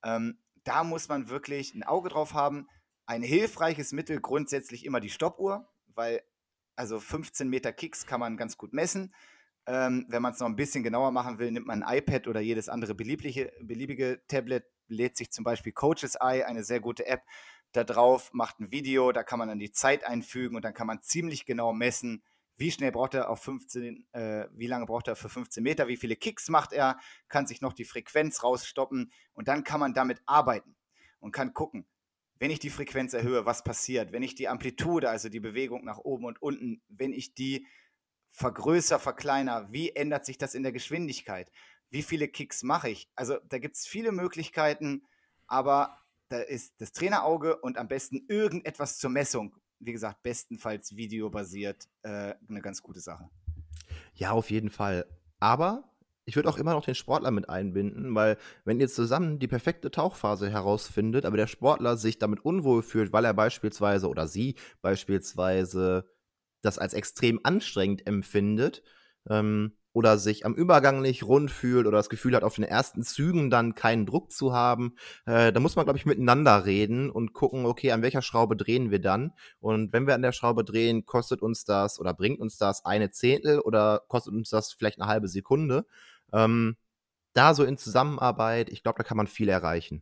Ähm, da muss man wirklich ein Auge drauf haben. Ein hilfreiches Mittel grundsätzlich immer die Stoppuhr, weil also 15 Meter Kicks kann man ganz gut messen. Ähm, wenn man es noch ein bisschen genauer machen will, nimmt man ein iPad oder jedes andere beliebige, beliebige Tablet, lädt sich zum Beispiel Coaches Eye, eine sehr gute App, da drauf, macht ein Video, da kann man dann die Zeit einfügen und dann kann man ziemlich genau messen, wie schnell braucht er auf 15, äh, wie lange braucht er für 15 Meter, wie viele Kicks macht er, kann sich noch die Frequenz rausstoppen und dann kann man damit arbeiten und kann gucken, wenn ich die Frequenz erhöhe, was passiert, wenn ich die Amplitude, also die Bewegung nach oben und unten, wenn ich die vergrößere, verkleiner, wie ändert sich das in der Geschwindigkeit, wie viele Kicks mache ich. Also da gibt es viele Möglichkeiten, aber da ist das Trainerauge und am besten irgendetwas zur Messung wie gesagt, bestenfalls videobasiert äh, eine ganz gute Sache. Ja, auf jeden Fall. Aber ich würde auch immer noch den Sportler mit einbinden, weil wenn ihr zusammen die perfekte Tauchphase herausfindet, aber der Sportler sich damit unwohl fühlt, weil er beispielsweise oder sie beispielsweise das als extrem anstrengend empfindet, ähm, oder sich am Übergang nicht rund fühlt oder das Gefühl hat, auf den ersten Zügen dann keinen Druck zu haben, äh, da muss man, glaube ich, miteinander reden und gucken, okay, an welcher Schraube drehen wir dann? Und wenn wir an der Schraube drehen, kostet uns das oder bringt uns das eine Zehntel oder kostet uns das vielleicht eine halbe Sekunde? Ähm, da so in Zusammenarbeit, ich glaube, da kann man viel erreichen.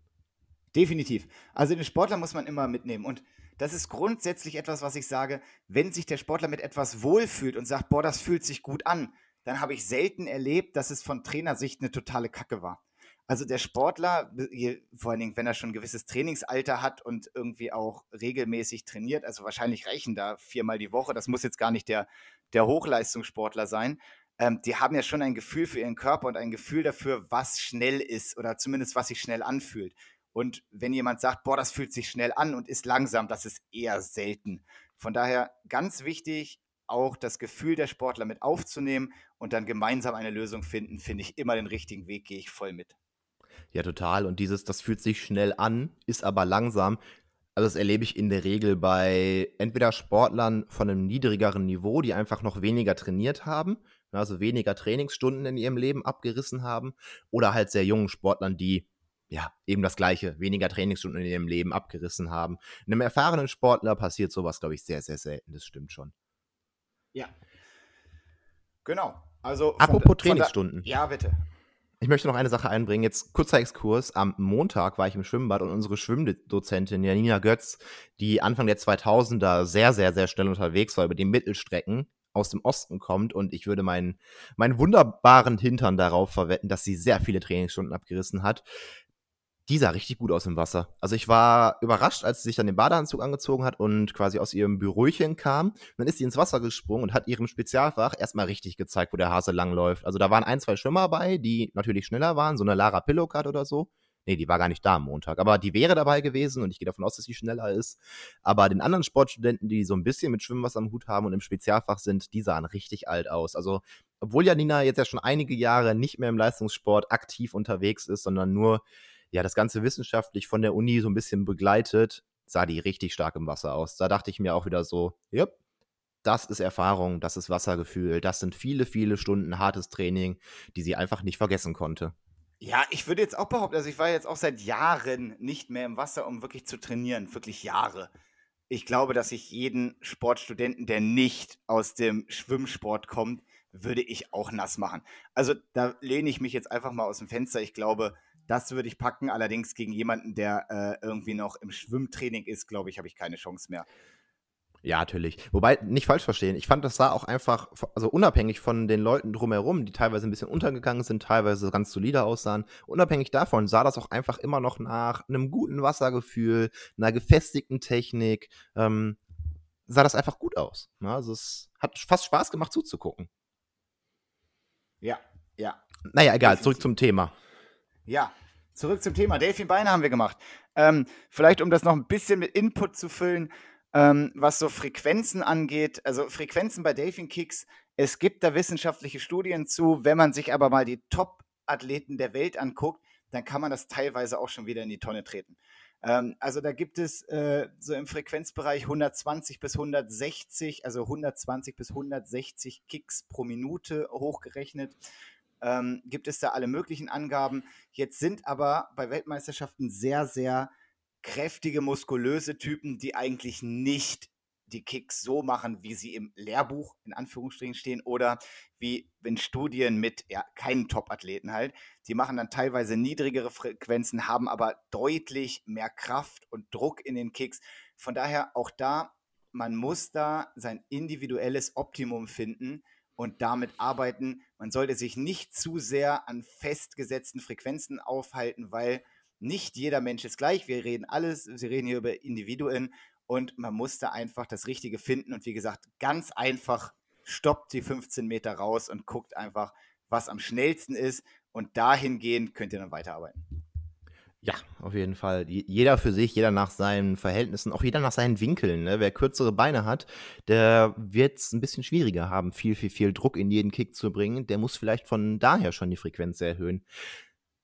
Definitiv. Also den Sportler muss man immer mitnehmen und das ist grundsätzlich etwas, was ich sage, wenn sich der Sportler mit etwas wohlfühlt und sagt, boah, das fühlt sich gut an, dann habe ich selten erlebt, dass es von Trainersicht eine totale Kacke war. Also der Sportler, vor allen Dingen, wenn er schon ein gewisses Trainingsalter hat und irgendwie auch regelmäßig trainiert, also wahrscheinlich reichen da viermal die Woche, das muss jetzt gar nicht der, der Hochleistungssportler sein, ähm, die haben ja schon ein Gefühl für ihren Körper und ein Gefühl dafür, was schnell ist oder zumindest was sich schnell anfühlt. Und wenn jemand sagt, boah, das fühlt sich schnell an und ist langsam, das ist eher selten. Von daher ganz wichtig, auch das Gefühl der Sportler mit aufzunehmen und dann gemeinsam eine Lösung finden, finde ich immer den richtigen Weg, gehe ich voll mit. Ja, total. Und dieses, das fühlt sich schnell an, ist aber langsam. Also das erlebe ich in der Regel bei entweder Sportlern von einem niedrigeren Niveau, die einfach noch weniger trainiert haben, also weniger Trainingsstunden in ihrem Leben abgerissen haben, oder halt sehr jungen Sportlern, die ja eben das gleiche, weniger Trainingsstunden in ihrem Leben abgerissen haben. Einem erfahrenen Sportler passiert sowas, glaube ich, sehr, sehr selten. Das stimmt schon. Ja. Genau. Also Apropos Trainingsstunden. ja, bitte. Ich möchte noch eine Sache einbringen. Jetzt kurzer Exkurs. Am Montag war ich im Schwimmbad und unsere Schwimmdozentin Janina Götz, die Anfang der 2000er sehr, sehr, sehr schnell unterwegs war über die Mittelstrecken, aus dem Osten kommt und ich würde meinen, meinen wunderbaren Hintern darauf verwetten, dass sie sehr viele Trainingsstunden abgerissen hat die sah richtig gut aus im Wasser. Also ich war überrascht, als sie sich dann den Badeanzug angezogen hat und quasi aus ihrem Bürochen kam. Dann ist sie ins Wasser gesprungen und hat ihrem Spezialfach erstmal richtig gezeigt, wo der Hase langläuft. Also da waren ein, zwei Schwimmer bei, die natürlich schneller waren, so eine Lara Pillowcard oder so. Nee, die war gar nicht da am Montag, aber die wäre dabei gewesen und ich gehe davon aus, dass sie schneller ist. Aber den anderen Sportstudenten, die so ein bisschen mit Schwimmwasser am Hut haben und im Spezialfach sind, die sahen richtig alt aus. Also, obwohl Janina jetzt ja schon einige Jahre nicht mehr im Leistungssport aktiv unterwegs ist, sondern nur ja, das Ganze wissenschaftlich von der Uni so ein bisschen begleitet, sah die richtig stark im Wasser aus. Da dachte ich mir auch wieder so, ja, das ist Erfahrung, das ist Wassergefühl, das sind viele, viele Stunden hartes Training, die sie einfach nicht vergessen konnte. Ja, ich würde jetzt auch behaupten, also ich war jetzt auch seit Jahren nicht mehr im Wasser, um wirklich zu trainieren, wirklich Jahre. Ich glaube, dass ich jeden Sportstudenten, der nicht aus dem Schwimmsport kommt, würde ich auch nass machen. Also da lehne ich mich jetzt einfach mal aus dem Fenster. Ich glaube, das würde ich packen. Allerdings gegen jemanden, der äh, irgendwie noch im Schwimmtraining ist, glaube ich, habe ich keine Chance mehr. Ja, natürlich. Wobei, nicht falsch verstehen, ich fand, das sah auch einfach, also unabhängig von den Leuten drumherum, die teilweise ein bisschen untergegangen sind, teilweise ganz solide aussahen, unabhängig davon sah das auch einfach immer noch nach einem guten Wassergefühl, einer gefestigten Technik, ähm, sah das einfach gut aus. Ne? Also es hat fast Spaß gemacht zuzugucken. Ja, ja. Naja, egal, Definitiv. zurück zum Thema. Ja, zurück zum Thema. Delfin Beine haben wir gemacht. Ähm, vielleicht, um das noch ein bisschen mit Input zu füllen, ähm, was so Frequenzen angeht. Also Frequenzen bei Delfin Kicks. Es gibt da wissenschaftliche Studien zu. Wenn man sich aber mal die Top-Athleten der Welt anguckt, dann kann man das teilweise auch schon wieder in die Tonne treten. Ähm, also da gibt es äh, so im Frequenzbereich 120 bis 160, also 120 bis 160 Kicks pro Minute hochgerechnet ähm, gibt es da alle möglichen Angaben. Jetzt sind aber bei Weltmeisterschaften sehr, sehr kräftige, muskulöse Typen, die eigentlich nicht die Kicks so machen, wie sie im Lehrbuch in Anführungsstrichen stehen oder wie in Studien mit ja, keinen Top-Athleten halt. Die machen dann teilweise niedrigere Frequenzen, haben aber deutlich mehr Kraft und Druck in den Kicks. Von daher auch da, man muss da sein individuelles Optimum finden und damit arbeiten. Man sollte sich nicht zu sehr an festgesetzten Frequenzen aufhalten, weil nicht jeder Mensch ist gleich. Wir reden alles, wir reden hier über Individuen und man muss da einfach das Richtige finden. Und wie gesagt, ganz einfach stoppt die 15 Meter raus und guckt einfach, was am schnellsten ist. Und dahingehend könnt ihr dann weiterarbeiten. Ja, auf jeden Fall. Jeder für sich, jeder nach seinen Verhältnissen, auch jeder nach seinen Winkeln. Ne? Wer kürzere Beine hat, der wird es ein bisschen schwieriger haben, viel, viel, viel Druck in jeden Kick zu bringen. Der muss vielleicht von daher schon die Frequenz erhöhen.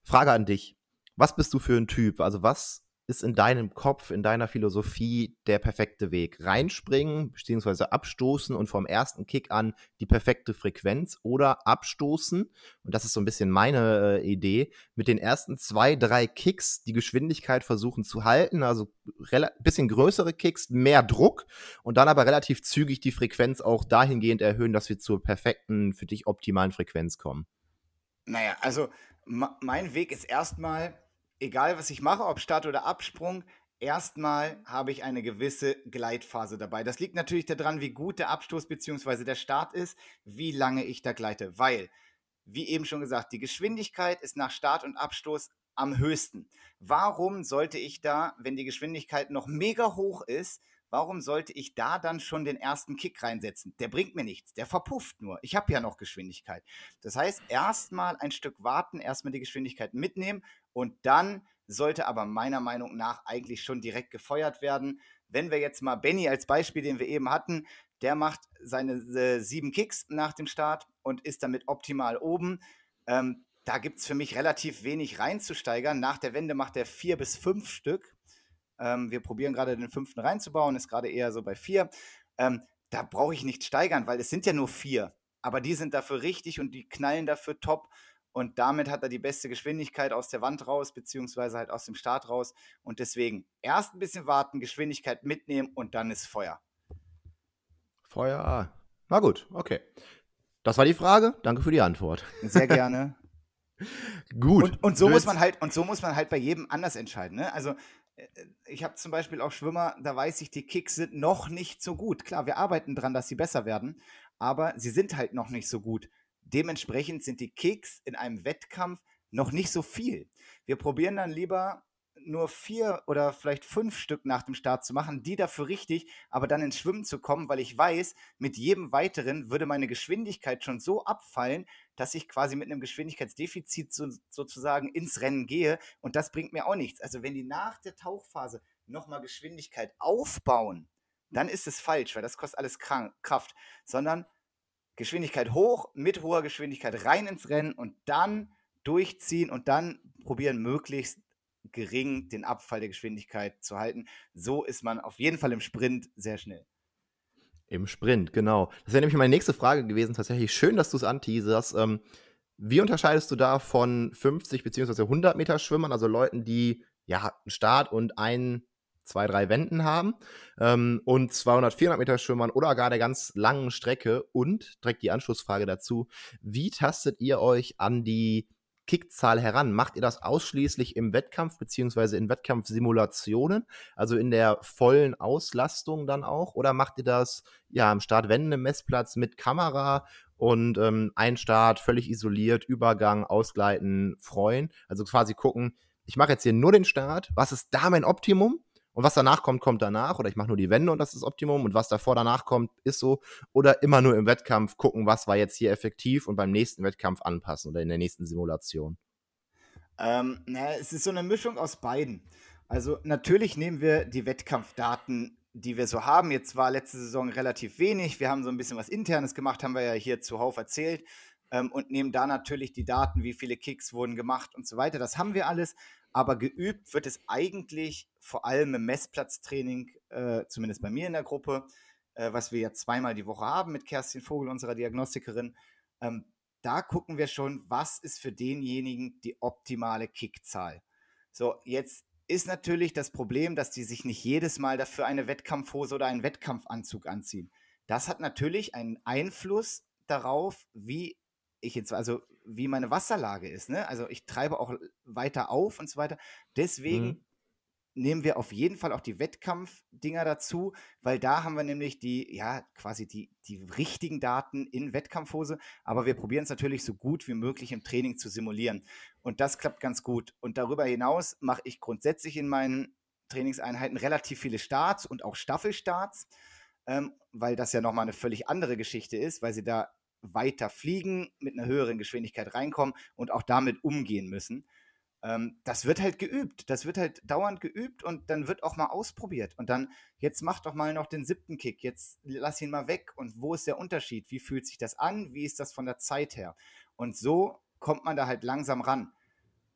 Frage an dich. Was bist du für ein Typ? Also was ist in deinem Kopf, in deiner Philosophie der perfekte Weg? Reinspringen, beziehungsweise abstoßen und vom ersten Kick an die perfekte Frequenz oder abstoßen, und das ist so ein bisschen meine äh, Idee, mit den ersten zwei, drei Kicks die Geschwindigkeit versuchen zu halten, also bisschen größere Kicks, mehr Druck und dann aber relativ zügig die Frequenz auch dahingehend erhöhen, dass wir zur perfekten, für dich optimalen Frequenz kommen. Naja, also mein Weg ist erstmal egal was ich mache, ob Start oder Absprung, erstmal habe ich eine gewisse Gleitphase dabei. Das liegt natürlich daran, wie gut der Abstoß bzw. der Start ist, wie lange ich da gleite. Weil, wie eben schon gesagt, die Geschwindigkeit ist nach Start und Abstoß am höchsten. Warum sollte ich da, wenn die Geschwindigkeit noch mega hoch ist, warum sollte ich da dann schon den ersten Kick reinsetzen? Der bringt mir nichts, der verpufft nur. Ich habe ja noch Geschwindigkeit. Das heißt, erstmal ein Stück warten, erstmal die Geschwindigkeit mitnehmen und dann sollte aber meiner Meinung nach eigentlich schon direkt gefeuert werden. Wenn wir jetzt mal Benny als Beispiel, den wir eben hatten, der macht seine äh, sieben Kicks nach dem Start und ist damit optimal oben. Ähm, da gibt es für mich relativ wenig reinzusteigern. Nach der Wende macht er vier bis fünf Stück. Ähm, wir probieren gerade den fünften reinzubauen, ist gerade eher so bei vier. Ähm, da brauche ich nicht steigern, weil es sind ja nur vier. Aber die sind dafür richtig und die knallen dafür top. Und damit hat er die beste Geschwindigkeit aus der Wand raus, beziehungsweise halt aus dem Start raus. Und deswegen erst ein bisschen warten, Geschwindigkeit mitnehmen und dann ist Feuer. Feuer. Na gut, okay. Das war die Frage. Danke für die Antwort. Sehr gerne. Gut. Und, und so muss man halt, und so muss man halt bei jedem anders entscheiden. Ne? Also ich habe zum Beispiel auch Schwimmer, da weiß ich, die Kicks sind noch nicht so gut. Klar, wir arbeiten dran, dass sie besser werden, aber sie sind halt noch nicht so gut. Dementsprechend sind die Kicks in einem Wettkampf noch nicht so viel. Wir probieren dann lieber nur vier oder vielleicht fünf Stück nach dem Start zu machen, die dafür richtig, aber dann ins Schwimmen zu kommen, weil ich weiß, mit jedem weiteren würde meine Geschwindigkeit schon so abfallen, dass ich quasi mit einem Geschwindigkeitsdefizit so, sozusagen ins Rennen gehe und das bringt mir auch nichts. Also wenn die nach der Tauchphase nochmal Geschwindigkeit aufbauen, dann ist es falsch, weil das kostet alles Kraft, sondern Geschwindigkeit hoch, mit hoher Geschwindigkeit rein ins Rennen und dann durchziehen und dann probieren, möglichst gering den Abfall der Geschwindigkeit zu halten. So ist man auf jeden Fall im Sprint sehr schnell. Im Sprint, genau. Das wäre nämlich meine nächste Frage gewesen. Tatsächlich schön, dass du es anteaserst. Ähm, wie unterscheidest du da von 50 bzw. 100 Meter Schwimmern, also Leuten, die ja einen Start und ein, zwei, drei Wänden haben ähm, und 200, 400 Meter Schwimmern oder gar der ganz langen Strecke und direkt die Anschlussfrage dazu, wie tastet ihr euch an die Kickzahl heran? Macht ihr das ausschließlich im Wettkampf beziehungsweise in Wettkampfsimulationen, also in der vollen Auslastung dann auch? Oder macht ihr das ja am Start-Wende-Messplatz mit Kamera und ähm, ein Start völlig isoliert, Übergang, Ausgleiten, Freuen? Also quasi gucken, ich mache jetzt hier nur den Start, was ist da mein Optimum? Und was danach kommt, kommt danach. Oder ich mache nur die Wände und das ist Optimum. Und was davor danach kommt, ist so. Oder immer nur im Wettkampf gucken, was war jetzt hier effektiv und beim nächsten Wettkampf anpassen oder in der nächsten Simulation. Ähm, na, es ist so eine Mischung aus beiden. Also natürlich nehmen wir die Wettkampfdaten, die wir so haben. Jetzt war letzte Saison relativ wenig. Wir haben so ein bisschen was Internes gemacht, haben wir ja hier zuhauf erzählt. Ähm, und nehmen da natürlich die Daten, wie viele Kicks wurden gemacht und so weiter. Das haben wir alles. Aber geübt wird es eigentlich vor allem im Messplatztraining, äh, zumindest bei mir in der Gruppe, äh, was wir ja zweimal die Woche haben mit Kerstin Vogel, unserer Diagnostikerin. Ähm, da gucken wir schon, was ist für denjenigen die optimale Kickzahl. So, jetzt ist natürlich das Problem, dass die sich nicht jedes Mal dafür eine Wettkampfhose oder einen Wettkampfanzug anziehen. Das hat natürlich einen Einfluss darauf, wie ich jetzt, also wie meine Wasserlage ist. Ne? Also ich treibe auch weiter auf und so weiter. Deswegen mhm. nehmen wir auf jeden Fall auch die Wettkampfdinger dazu, weil da haben wir nämlich die, ja, quasi die, die richtigen Daten in Wettkampfhose. Aber wir probieren es natürlich so gut wie möglich im Training zu simulieren. Und das klappt ganz gut. Und darüber hinaus mache ich grundsätzlich in meinen Trainingseinheiten relativ viele Starts und auch Staffelstarts, ähm, weil das ja nochmal eine völlig andere Geschichte ist, weil sie da weiter fliegen, mit einer höheren Geschwindigkeit reinkommen und auch damit umgehen müssen. Ähm, das wird halt geübt. Das wird halt dauernd geübt und dann wird auch mal ausprobiert. Und dann, jetzt mach doch mal noch den siebten Kick, jetzt lass ihn mal weg. Und wo ist der Unterschied? Wie fühlt sich das an? Wie ist das von der Zeit her? Und so kommt man da halt langsam ran.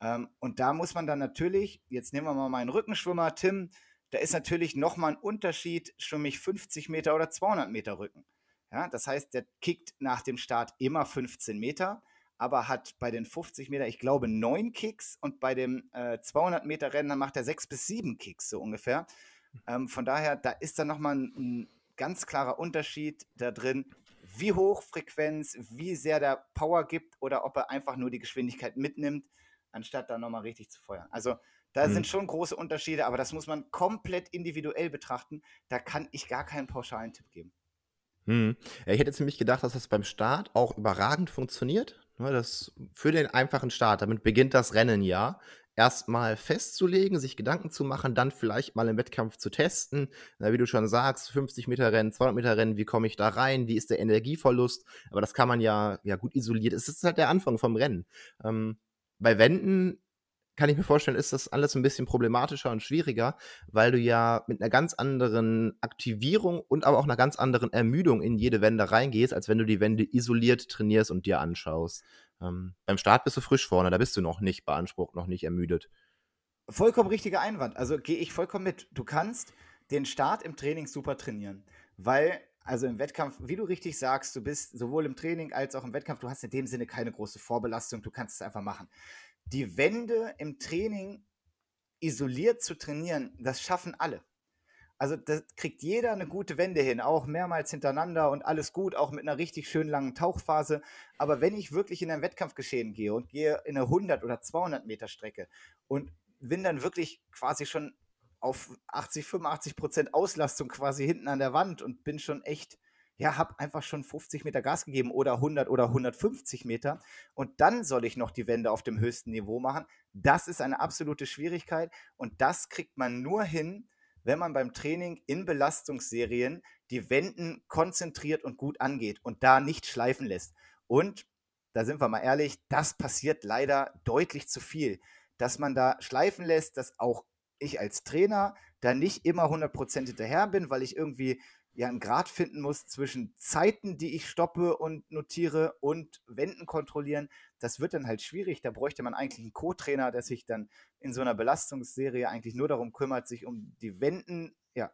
Ähm, und da muss man dann natürlich, jetzt nehmen wir mal meinen Rückenschwimmer, Tim, da ist natürlich nochmal ein Unterschied, schwimme ich 50 Meter oder 200 Meter Rücken. Ja, das heißt, der kickt nach dem Start immer 15 Meter, aber hat bei den 50 Meter, ich glaube, neun Kicks und bei dem äh, 200 Meter Rennen macht er sechs bis sieben Kicks so ungefähr. Ähm, von daher, da ist dann nochmal ein, ein ganz klarer Unterschied da drin, wie hoch Frequenz, wie sehr der Power gibt oder ob er einfach nur die Geschwindigkeit mitnimmt, anstatt da nochmal richtig zu feuern. Also da mhm. sind schon große Unterschiede, aber das muss man komplett individuell betrachten. Da kann ich gar keinen pauschalen Tipp geben. Hm. Ja, ich hätte ziemlich gedacht, dass das beim Start auch überragend funktioniert. Ne, das für den einfachen Start, damit beginnt das Rennen ja. Erstmal festzulegen, sich Gedanken zu machen, dann vielleicht mal im Wettkampf zu testen. Wie du schon sagst, 50 Meter Rennen, 200 Meter Rennen, wie komme ich da rein? Wie ist der Energieverlust? Aber das kann man ja, ja gut isoliert. Es ist halt der Anfang vom Rennen. Ähm, bei Wänden kann ich mir vorstellen, ist das alles ein bisschen problematischer und schwieriger, weil du ja mit einer ganz anderen Aktivierung und aber auch einer ganz anderen Ermüdung in jede Wende reingehst, als wenn du die Wände isoliert trainierst und dir anschaust. Ähm, beim Start bist du frisch vorne, da bist du noch nicht beansprucht, noch nicht ermüdet. Vollkommen richtiger Einwand. Also gehe ich vollkommen mit. Du kannst den Start im Training super trainieren, weil also im Wettkampf, wie du richtig sagst, du bist sowohl im Training als auch im Wettkampf, du hast in dem Sinne keine große Vorbelastung, du kannst es einfach machen die Wände im Training isoliert zu trainieren, das schaffen alle. Also da kriegt jeder eine gute Wende hin, auch mehrmals hintereinander und alles gut, auch mit einer richtig schön langen Tauchphase. Aber wenn ich wirklich in ein Wettkampfgeschehen gehe und gehe in eine 100 oder 200 Meter Strecke und bin dann wirklich quasi schon auf 80, 85 Prozent Auslastung quasi hinten an der Wand und bin schon echt ja, habe einfach schon 50 Meter Gas gegeben oder 100 oder 150 Meter und dann soll ich noch die Wende auf dem höchsten Niveau machen. Das ist eine absolute Schwierigkeit und das kriegt man nur hin, wenn man beim Training in Belastungsserien die Wenden konzentriert und gut angeht und da nicht schleifen lässt. Und da sind wir mal ehrlich, das passiert leider deutlich zu viel, dass man da schleifen lässt, dass auch ich als Trainer da nicht immer 100% hinterher bin, weil ich irgendwie ja einen Grad finden muss zwischen Zeiten, die ich stoppe und notiere und Wenden kontrollieren. Das wird dann halt schwierig. Da bräuchte man eigentlich einen Co-Trainer, der sich dann in so einer Belastungsserie eigentlich nur darum kümmert, sich um die Wenden, ja,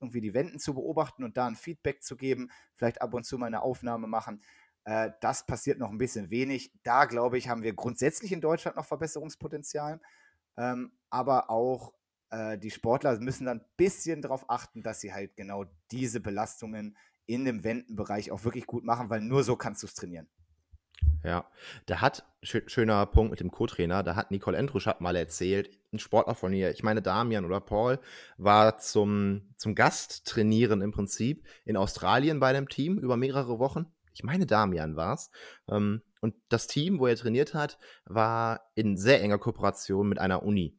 irgendwie die Wenden zu beobachten und da ein Feedback zu geben, vielleicht ab und zu mal eine Aufnahme machen. Äh, das passiert noch ein bisschen wenig. Da, glaube ich, haben wir grundsätzlich in Deutschland noch Verbesserungspotenzial. Ähm, aber auch äh, die Sportler müssen dann ein bisschen darauf achten, dass sie halt genau diese Belastungen in dem Wendenbereich auch wirklich gut machen, weil nur so kannst du es trainieren. Ja, da hat, schöner Punkt mit dem Co-Trainer, da hat Nicole Endruschat mal erzählt, ein Sportler von ihr, ich meine Damian oder Paul, war zum, zum Gasttrainieren im Prinzip in Australien bei dem Team über mehrere Wochen. Ich meine Damian war es. Ähm, und das Team, wo er trainiert hat, war in sehr enger Kooperation mit einer Uni.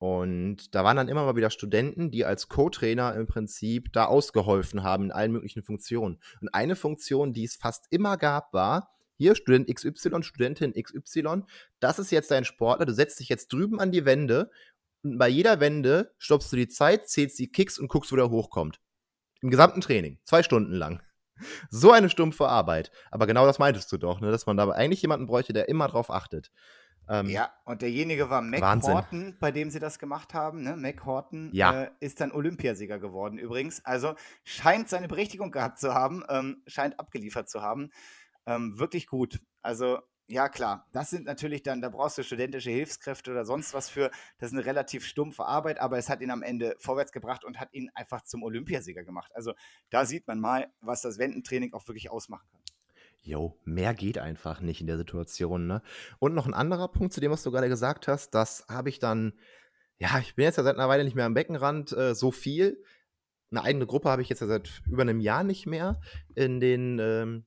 Und da waren dann immer mal wieder Studenten, die als Co-Trainer im Prinzip da ausgeholfen haben in allen möglichen Funktionen. Und eine Funktion, die es fast immer gab, war, hier Student XY, Studentin XY, das ist jetzt dein Sportler, du setzt dich jetzt drüben an die Wände und bei jeder Wende stoppst du die Zeit, zählst die Kicks und guckst, wo der hochkommt. Im gesamten Training, zwei Stunden lang. So eine stumpfe Arbeit. Aber genau das meintest du doch, ne? dass man da eigentlich jemanden bräuchte, der immer drauf achtet. Ähm, ja, und derjenige war Mac Wahnsinn. Horton, bei dem sie das gemacht haben. Ne? Mac Horton ja. äh, ist dann Olympiasieger geworden übrigens. Also scheint seine Berechtigung gehabt zu haben, ähm, scheint abgeliefert zu haben. Ähm, wirklich gut. Also ja, klar. Das sind natürlich dann, da brauchst du studentische Hilfskräfte oder sonst was für. Das ist eine relativ stumpfe Arbeit, aber es hat ihn am Ende vorwärts gebracht und hat ihn einfach zum Olympiasieger gemacht. Also da sieht man mal, was das Wendentraining auch wirklich ausmachen kann. Jo, mehr geht einfach nicht in der Situation, ne? Und noch ein anderer Punkt zu dem, was du gerade gesagt hast, das habe ich dann, ja, ich bin jetzt ja seit einer Weile nicht mehr am Beckenrand äh, so viel. Eine eigene Gruppe habe ich jetzt ja seit über einem Jahr nicht mehr. In den ähm,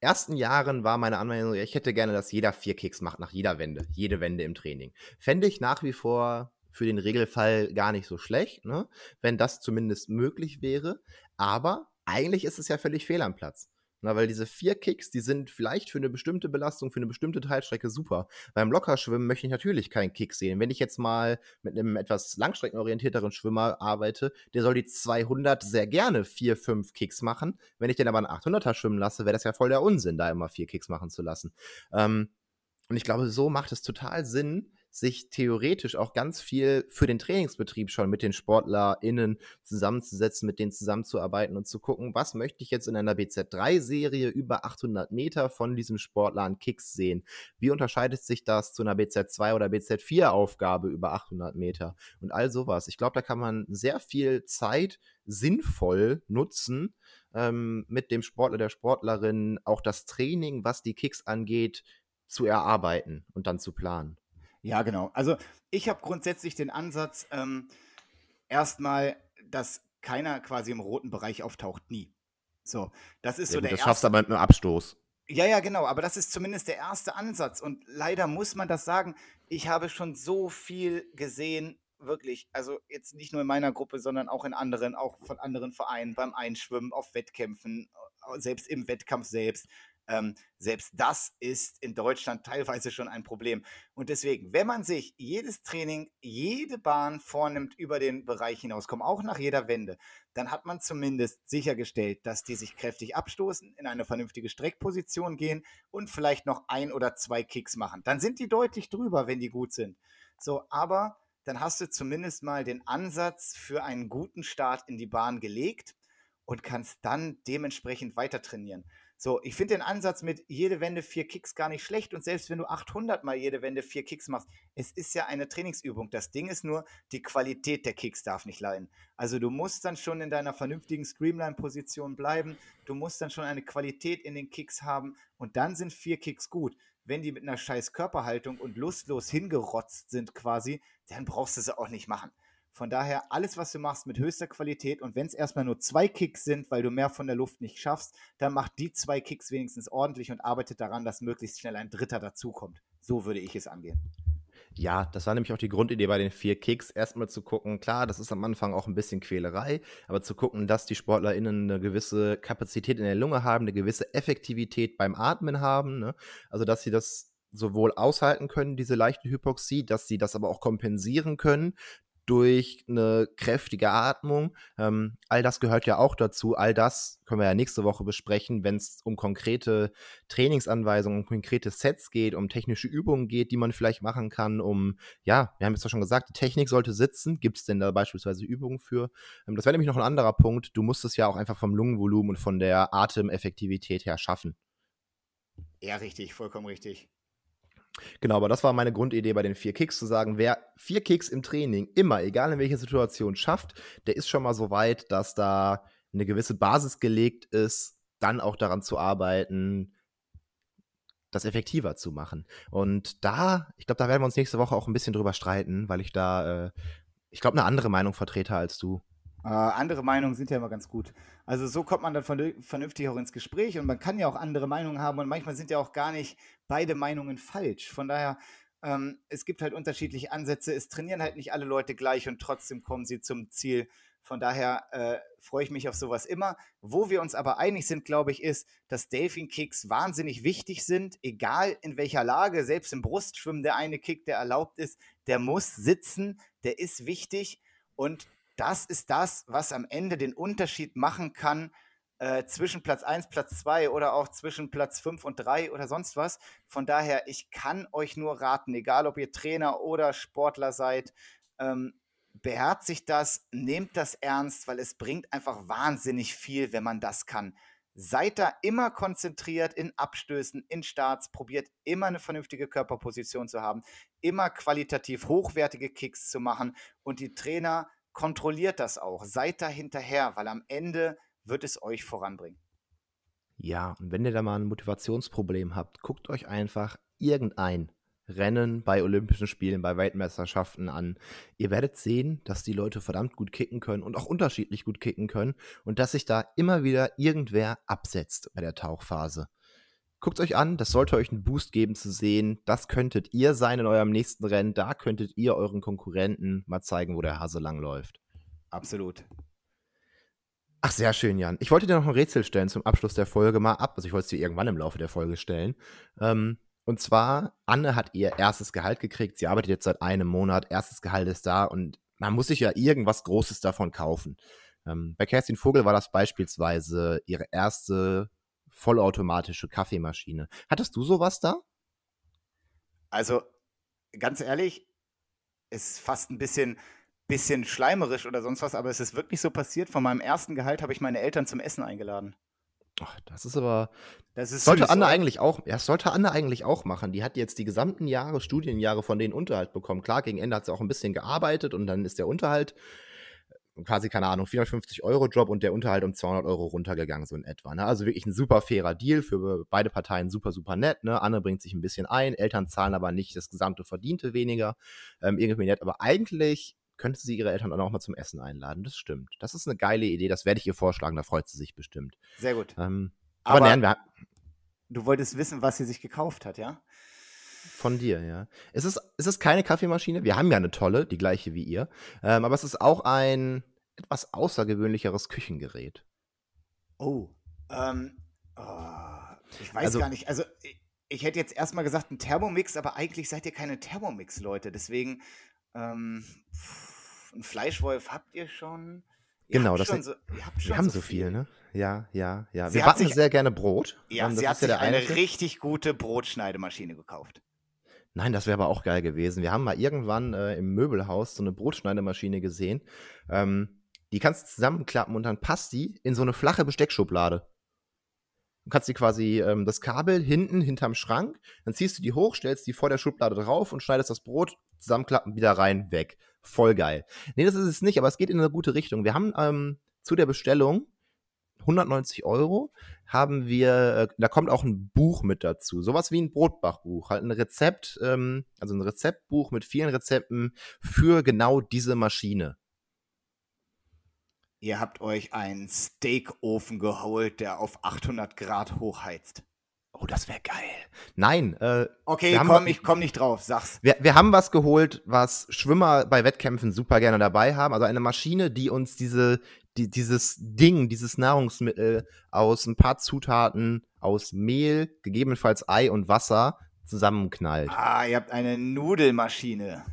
ersten Jahren war meine Anmerkung, ich hätte gerne, dass jeder vier Kicks macht nach jeder Wende, jede Wende im Training. Fände ich nach wie vor für den Regelfall gar nicht so schlecht, ne? wenn das zumindest möglich wäre. Aber eigentlich ist es ja völlig fehl am Platz. Na, weil diese vier Kicks, die sind vielleicht für eine bestimmte Belastung, für eine bestimmte Teilstrecke super. Beim Lockerschwimmen möchte ich natürlich keinen Kick sehen. Wenn ich jetzt mal mit einem etwas langstreckenorientierteren Schwimmer arbeite, der soll die 200 sehr gerne vier, fünf Kicks machen. Wenn ich den aber einen 800er schwimmen lasse, wäre das ja voll der Unsinn, da immer vier Kicks machen zu lassen. Ähm, und ich glaube, so macht es total Sinn, sich theoretisch auch ganz viel für den Trainingsbetrieb schon mit den SportlerInnen zusammenzusetzen, mit denen zusammenzuarbeiten und zu gucken, was möchte ich jetzt in einer BZ3-Serie über 800 Meter von diesem Sportler an Kicks sehen? Wie unterscheidet sich das zu einer BZ2 oder BZ4-Aufgabe über 800 Meter? Und all sowas. Ich glaube, da kann man sehr viel Zeit sinnvoll nutzen, ähm, mit dem Sportler, der Sportlerin auch das Training, was die Kicks angeht, zu erarbeiten und dann zu planen. Ja, genau. Also ich habe grundsätzlich den Ansatz, ähm, erstmal, dass keiner quasi im roten Bereich auftaucht, nie. So, das ist ja, so der das erste. schaffst aber mit einem Abstoß. Ja, ja, genau, aber das ist zumindest der erste Ansatz. Und leider muss man das sagen, ich habe schon so viel gesehen, wirklich, also jetzt nicht nur in meiner Gruppe, sondern auch in anderen, auch von anderen Vereinen, beim Einschwimmen, auf Wettkämpfen, selbst im Wettkampf selbst, ähm, selbst das ist in Deutschland teilweise schon ein Problem. Und deswegen, wenn man sich jedes Training, jede Bahn vornimmt über den Bereich hinauskommen, auch nach jeder Wende, dann hat man zumindest sichergestellt, dass die sich kräftig abstoßen, in eine vernünftige Streckposition gehen und vielleicht noch ein oder zwei Kicks machen. Dann sind die deutlich drüber, wenn die gut sind. So, aber dann hast du zumindest mal den Ansatz für einen guten Start in die Bahn gelegt und kannst dann dementsprechend weiter trainieren. So, ich finde den Ansatz mit jede Wende vier Kicks gar nicht schlecht und selbst wenn du 800 mal jede Wende vier Kicks machst, es ist ja eine Trainingsübung. Das Ding ist nur, die Qualität der Kicks darf nicht leiden. Also du musst dann schon in deiner vernünftigen Streamline-Position bleiben, du musst dann schon eine Qualität in den Kicks haben und dann sind vier Kicks gut. Wenn die mit einer scheiß Körperhaltung und lustlos hingerotzt sind quasi, dann brauchst du sie auch nicht machen. Von daher, alles, was du machst, mit höchster Qualität. Und wenn es erstmal nur zwei Kicks sind, weil du mehr von der Luft nicht schaffst, dann mach die zwei Kicks wenigstens ordentlich und arbeitet daran, dass möglichst schnell ein dritter dazukommt. So würde ich es angehen. Ja, das war nämlich auch die Grundidee bei den vier Kicks. Erstmal zu gucken, klar, das ist am Anfang auch ein bisschen Quälerei, aber zu gucken, dass die SportlerInnen eine gewisse Kapazität in der Lunge haben, eine gewisse Effektivität beim Atmen haben. Ne? Also, dass sie das sowohl aushalten können, diese leichte Hypoxie, dass sie das aber auch kompensieren können durch eine kräftige Atmung. Ähm, all das gehört ja auch dazu. All das können wir ja nächste Woche besprechen, wenn es um konkrete Trainingsanweisungen, um konkrete Sets geht, um technische Übungen geht, die man vielleicht machen kann, um, ja, wir haben jetzt ja schon gesagt, die Technik sollte sitzen. Gibt es denn da beispielsweise Übungen für? Ähm, das wäre nämlich noch ein anderer Punkt. Du musst es ja auch einfach vom Lungenvolumen und von der Atemeffektivität her schaffen. Ja, richtig, vollkommen richtig. Genau, aber das war meine Grundidee bei den vier Kicks, zu sagen, wer vier Kicks im Training immer, egal in welcher Situation, schafft, der ist schon mal so weit, dass da eine gewisse Basis gelegt ist, dann auch daran zu arbeiten, das effektiver zu machen. Und da, ich glaube, da werden wir uns nächste Woche auch ein bisschen drüber streiten, weil ich da, äh, ich glaube, eine andere Meinung vertrete als du. Äh, andere Meinungen sind ja immer ganz gut. Also so kommt man dann vernünftig auch ins Gespräch und man kann ja auch andere Meinungen haben und manchmal sind ja auch gar nicht beide Meinungen falsch. Von daher, ähm, es gibt halt unterschiedliche Ansätze. Es trainieren halt nicht alle Leute gleich und trotzdem kommen sie zum Ziel. Von daher äh, freue ich mich auf sowas immer. Wo wir uns aber einig sind, glaube ich, ist, dass Delfin Kicks wahnsinnig wichtig sind, egal in welcher Lage, selbst im Brustschwimmen, der eine Kick, der erlaubt ist, der muss sitzen, der ist wichtig und das ist das, was am Ende den Unterschied machen kann äh, zwischen Platz 1, Platz 2 oder auch zwischen Platz 5 und 3 oder sonst was. Von daher, ich kann euch nur raten, egal ob ihr Trainer oder Sportler seid, ähm, beherzigt das, nehmt das ernst, weil es bringt einfach wahnsinnig viel, wenn man das kann. Seid da immer konzentriert in Abstößen, in Starts, probiert immer eine vernünftige Körperposition zu haben, immer qualitativ hochwertige Kicks zu machen und die Trainer kontrolliert das auch. Seid da hinterher, weil am Ende wird es euch voranbringen. Ja, und wenn ihr da mal ein Motivationsproblem habt, guckt euch einfach irgendein Rennen bei Olympischen Spielen, bei Weltmeisterschaften an. Ihr werdet sehen, dass die Leute verdammt gut kicken können und auch unterschiedlich gut kicken können und dass sich da immer wieder irgendwer absetzt bei der Tauchphase. Guckt euch an, das sollte euch einen Boost geben zu sehen. Das könntet ihr sein in eurem nächsten Rennen. Da könntet ihr euren Konkurrenten mal zeigen, wo der Hase lang läuft. Absolut. Ach, sehr schön, Jan. Ich wollte dir noch ein Rätsel stellen zum Abschluss der Folge mal ab. Also ich wollte es dir irgendwann im Laufe der Folge stellen. Ähm, und zwar, Anne hat ihr erstes Gehalt gekriegt. Sie arbeitet jetzt seit einem Monat. Erstes Gehalt ist da und man muss sich ja irgendwas Großes davon kaufen. Ähm, bei Kerstin Vogel war das beispielsweise ihre erste vollautomatische Kaffeemaschine. Hattest du sowas da? Also, ganz ehrlich, ist fast ein bisschen, bisschen schleimerisch oder sonst was, aber es ist wirklich so passiert. Von meinem ersten Gehalt habe ich meine Eltern zum Essen eingeladen. Ach, das ist aber. Das ist sollte süß, Anne oder? eigentlich auch. Ja, sollte Anne eigentlich auch machen. Die hat jetzt die gesamten Jahre, Studienjahre von denen Unterhalt bekommen. Klar, gegen Ende hat sie auch ein bisschen gearbeitet und dann ist der Unterhalt quasi, keine Ahnung, 450 Euro Job und der Unterhalt um 200 Euro runtergegangen, so in etwa. Ne? Also wirklich ein super fairer Deal für beide Parteien, super, super nett. Ne? Anne bringt sich ein bisschen ein, Eltern zahlen aber nicht das gesamte Verdiente weniger. Ähm, irgendwie nett, aber eigentlich könnte sie ihre Eltern dann auch mal zum Essen einladen. Das stimmt. Das ist eine geile Idee, das werde ich ihr vorschlagen, da freut sie sich bestimmt. Sehr gut. Ähm, aber, aber nein, wir, du wolltest wissen, was sie sich gekauft hat, ja? Von dir, ja. Es ist, es ist keine Kaffeemaschine. Wir haben ja eine tolle, die gleiche wie ihr. Ähm, aber es ist auch ein etwas außergewöhnlicheres Küchengerät. Oh, ähm, oh, ich weiß also, gar nicht. Also, ich, ich hätte jetzt erstmal gesagt, ein Thermomix, aber eigentlich seid ihr keine Thermomix-Leute. Deswegen, ähm, ein Fleischwolf habt ihr schon. Ihr genau, das schon so, wir haben so viel, viel, ne? Ja, ja, ja. Sie wir backen sich, sehr gerne Brot. Ja, sie hat sich ja eine richtig gute Brotschneidemaschine gekauft. Nein, das wäre aber auch geil gewesen. Wir haben mal irgendwann äh, im Möbelhaus so eine Brotschneidemaschine gesehen. Ähm, die kannst du zusammenklappen und dann passt die in so eine flache Besteckschublade. und kannst die quasi ähm, das Kabel hinten hinterm Schrank, dann ziehst du die hoch, stellst die vor der Schublade drauf und schneidest das Brot zusammenklappen, wieder rein, weg. Voll geil. Nee, das ist es nicht, aber es geht in eine gute Richtung. Wir haben ähm, zu der Bestellung 190 Euro haben wir, äh, da kommt auch ein Buch mit dazu. Sowas wie ein Brotbachbuch. Halt ein Rezept, ähm, also ein Rezeptbuch mit vielen Rezepten für genau diese Maschine. Ihr habt euch einen Steakofen geholt, der auf 800 Grad hochheizt. Oh, das wäre geil. Nein. Äh, okay, komm, ich komm nicht drauf, sag's. Wir, wir haben was geholt, was Schwimmer bei Wettkämpfen super gerne dabei haben. Also eine Maschine, die uns diese, die, dieses Ding, dieses Nahrungsmittel aus ein paar Zutaten, aus Mehl, gegebenenfalls Ei und Wasser zusammenknallt. Ah, ihr habt eine Nudelmaschine.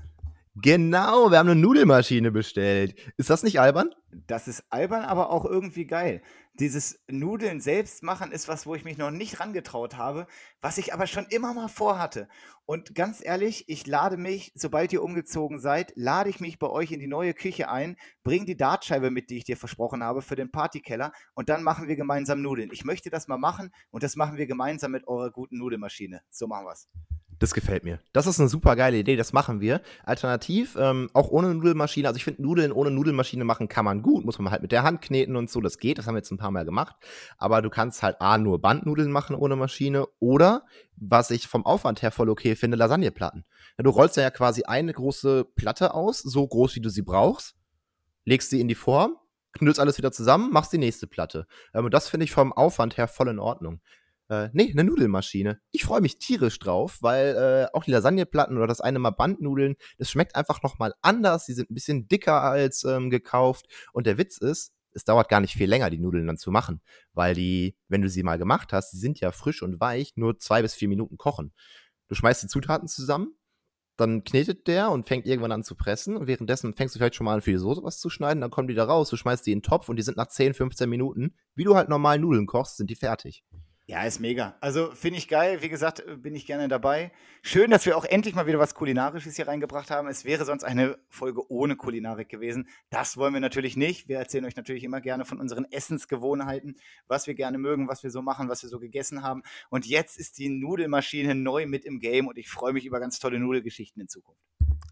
Genau, wir haben eine Nudelmaschine bestellt. Ist das nicht albern? Das ist albern, aber auch irgendwie geil. Dieses Nudeln selbst machen ist was, wo ich mich noch nicht rangetraut habe, was ich aber schon immer mal vorhatte. Und ganz ehrlich, ich lade mich, sobald ihr umgezogen seid, lade ich mich bei euch in die neue Küche ein, bring die Dartscheibe mit, die ich dir versprochen habe, für den Partykeller und dann machen wir gemeinsam Nudeln. Ich möchte das mal machen und das machen wir gemeinsam mit eurer guten Nudelmaschine. So machen wir's. Das gefällt mir. Das ist eine super geile Idee, das machen wir. Alternativ, ähm, auch ohne Nudelmaschine, also ich finde, Nudeln ohne Nudelmaschine machen kann man gut, muss man halt mit der Hand kneten und so, das geht, das haben wir jetzt ein paar Mal gemacht. Aber du kannst halt A, nur Bandnudeln machen ohne Maschine oder, was ich vom Aufwand her voll okay finde, Lasagneplatten. Du rollst ja quasi eine große Platte aus, so groß wie du sie brauchst, legst sie in die Form, knüllst alles wieder zusammen, machst die nächste Platte. Ähm, das finde ich vom Aufwand her voll in Ordnung. Äh, nee, eine Nudelmaschine. Ich freue mich tierisch drauf, weil äh, auch die Lasagneplatten oder das eine Mal Bandnudeln, das schmeckt einfach nochmal anders. Die sind ein bisschen dicker als ähm, gekauft. Und der Witz ist, es dauert gar nicht viel länger, die Nudeln dann zu machen, weil die, wenn du sie mal gemacht hast, die sind ja frisch und weich, nur zwei bis vier Minuten kochen. Du schmeißt die Zutaten zusammen, dann knetet der und fängt irgendwann an zu pressen. Und währenddessen fängst du vielleicht schon mal an, für die Soße was zu schneiden. Dann kommen die da raus, du schmeißt die in den Topf und die sind nach 10, 15 Minuten, wie du halt normal Nudeln kochst, sind die fertig. Ja, ist mega. Also finde ich geil. Wie gesagt, äh, bin ich gerne dabei. Schön, dass wir auch endlich mal wieder was Kulinarisches hier reingebracht haben. Es wäre sonst eine Folge ohne Kulinarik gewesen. Das wollen wir natürlich nicht. Wir erzählen euch natürlich immer gerne von unseren Essensgewohnheiten, was wir gerne mögen, was wir so machen, was wir so gegessen haben. Und jetzt ist die Nudelmaschine neu mit im Game und ich freue mich über ganz tolle Nudelgeschichten in Zukunft.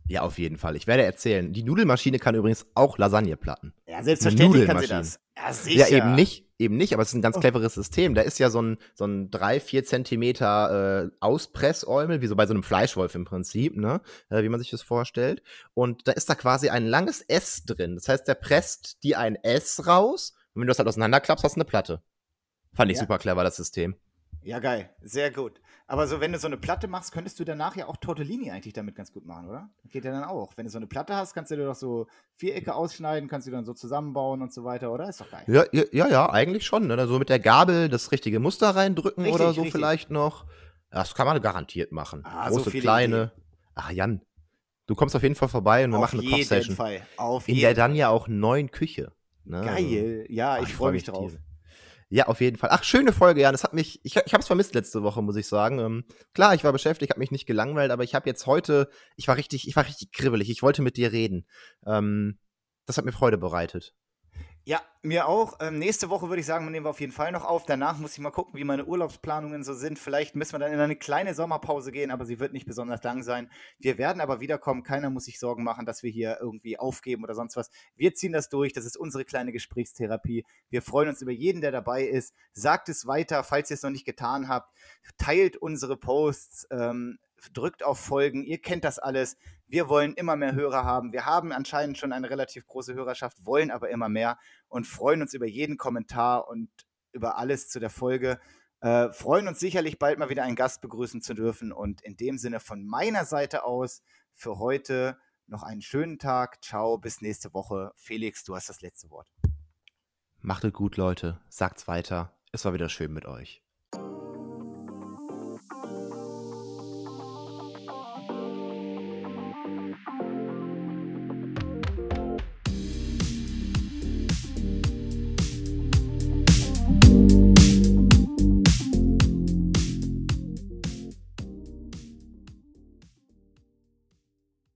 Ja, auf jeden Fall. Ich werde erzählen. Die Nudelmaschine kann übrigens auch Lasagne platten. Ja, selbstverständlich kann sie das. Ja, sicher. Ja, eben nicht eben nicht, aber es ist ein ganz oh. cleveres System. Da ist ja so ein, so ein 3, 4 Zentimeter äh, Auspressäumel, wie so bei so einem Fleischwolf im Prinzip, ne? Äh, wie man sich das vorstellt. Und da ist da quasi ein langes S drin. Das heißt, der presst dir ein S raus und wenn du das halt auseinanderklappst, hast du eine Platte. Fand ich ja. super clever, das System. Ja, geil. Sehr gut. Aber so, wenn du so eine Platte machst, könntest du danach ja auch Tortellini eigentlich damit ganz gut machen, oder? Geht ja dann auch. Wenn du so eine Platte hast, kannst du dir doch so Vierecke ausschneiden, kannst du dann so zusammenbauen und so weiter, oder? Ist doch geil. Ja, ja, ja, eigentlich schon. Ne? So mit der Gabel das richtige Muster reindrücken richtig, oder so richtig. vielleicht noch. Das kann man garantiert machen. Ah, Große, so kleine. Ideen. Ach, Jan, du kommst auf jeden Fall vorbei und wir auf machen eine Kochsession. Fall. Auf In der dann ja auch neuen Küche. Ne? Geil. Ja, ich, ich freue mich drauf. Tiere. Ja, auf jeden Fall. Ach, schöne Folge, ja. Das hat mich, ich, ich habe es vermisst letzte Woche, muss ich sagen. Ähm, klar, ich war beschäftigt, habe mich nicht gelangweilt, aber ich habe jetzt heute, ich war richtig, ich war richtig kribbelig. Ich wollte mit dir reden. Ähm, das hat mir Freude bereitet. Ja, mir auch. Ähm, nächste Woche würde ich sagen, nehmen wir auf jeden Fall noch auf. Danach muss ich mal gucken, wie meine Urlaubsplanungen so sind. Vielleicht müssen wir dann in eine kleine Sommerpause gehen, aber sie wird nicht besonders lang sein. Wir werden aber wiederkommen. Keiner muss sich Sorgen machen, dass wir hier irgendwie aufgeben oder sonst was. Wir ziehen das durch. Das ist unsere kleine Gesprächstherapie. Wir freuen uns über jeden, der dabei ist. Sagt es weiter, falls ihr es noch nicht getan habt. Teilt unsere Posts. Ähm, drückt auf Folgen, ihr kennt das alles. Wir wollen immer mehr Hörer haben. Wir haben anscheinend schon eine relativ große Hörerschaft, wollen aber immer mehr und freuen uns über jeden Kommentar und über alles zu der Folge. Äh, freuen uns sicherlich bald mal wieder einen Gast begrüßen zu dürfen. Und in dem Sinne von meiner Seite aus für heute noch einen schönen Tag. Ciao, bis nächste Woche. Felix, du hast das letzte Wort. Macht es gut, Leute. Sagt's weiter. Es war wieder schön mit euch.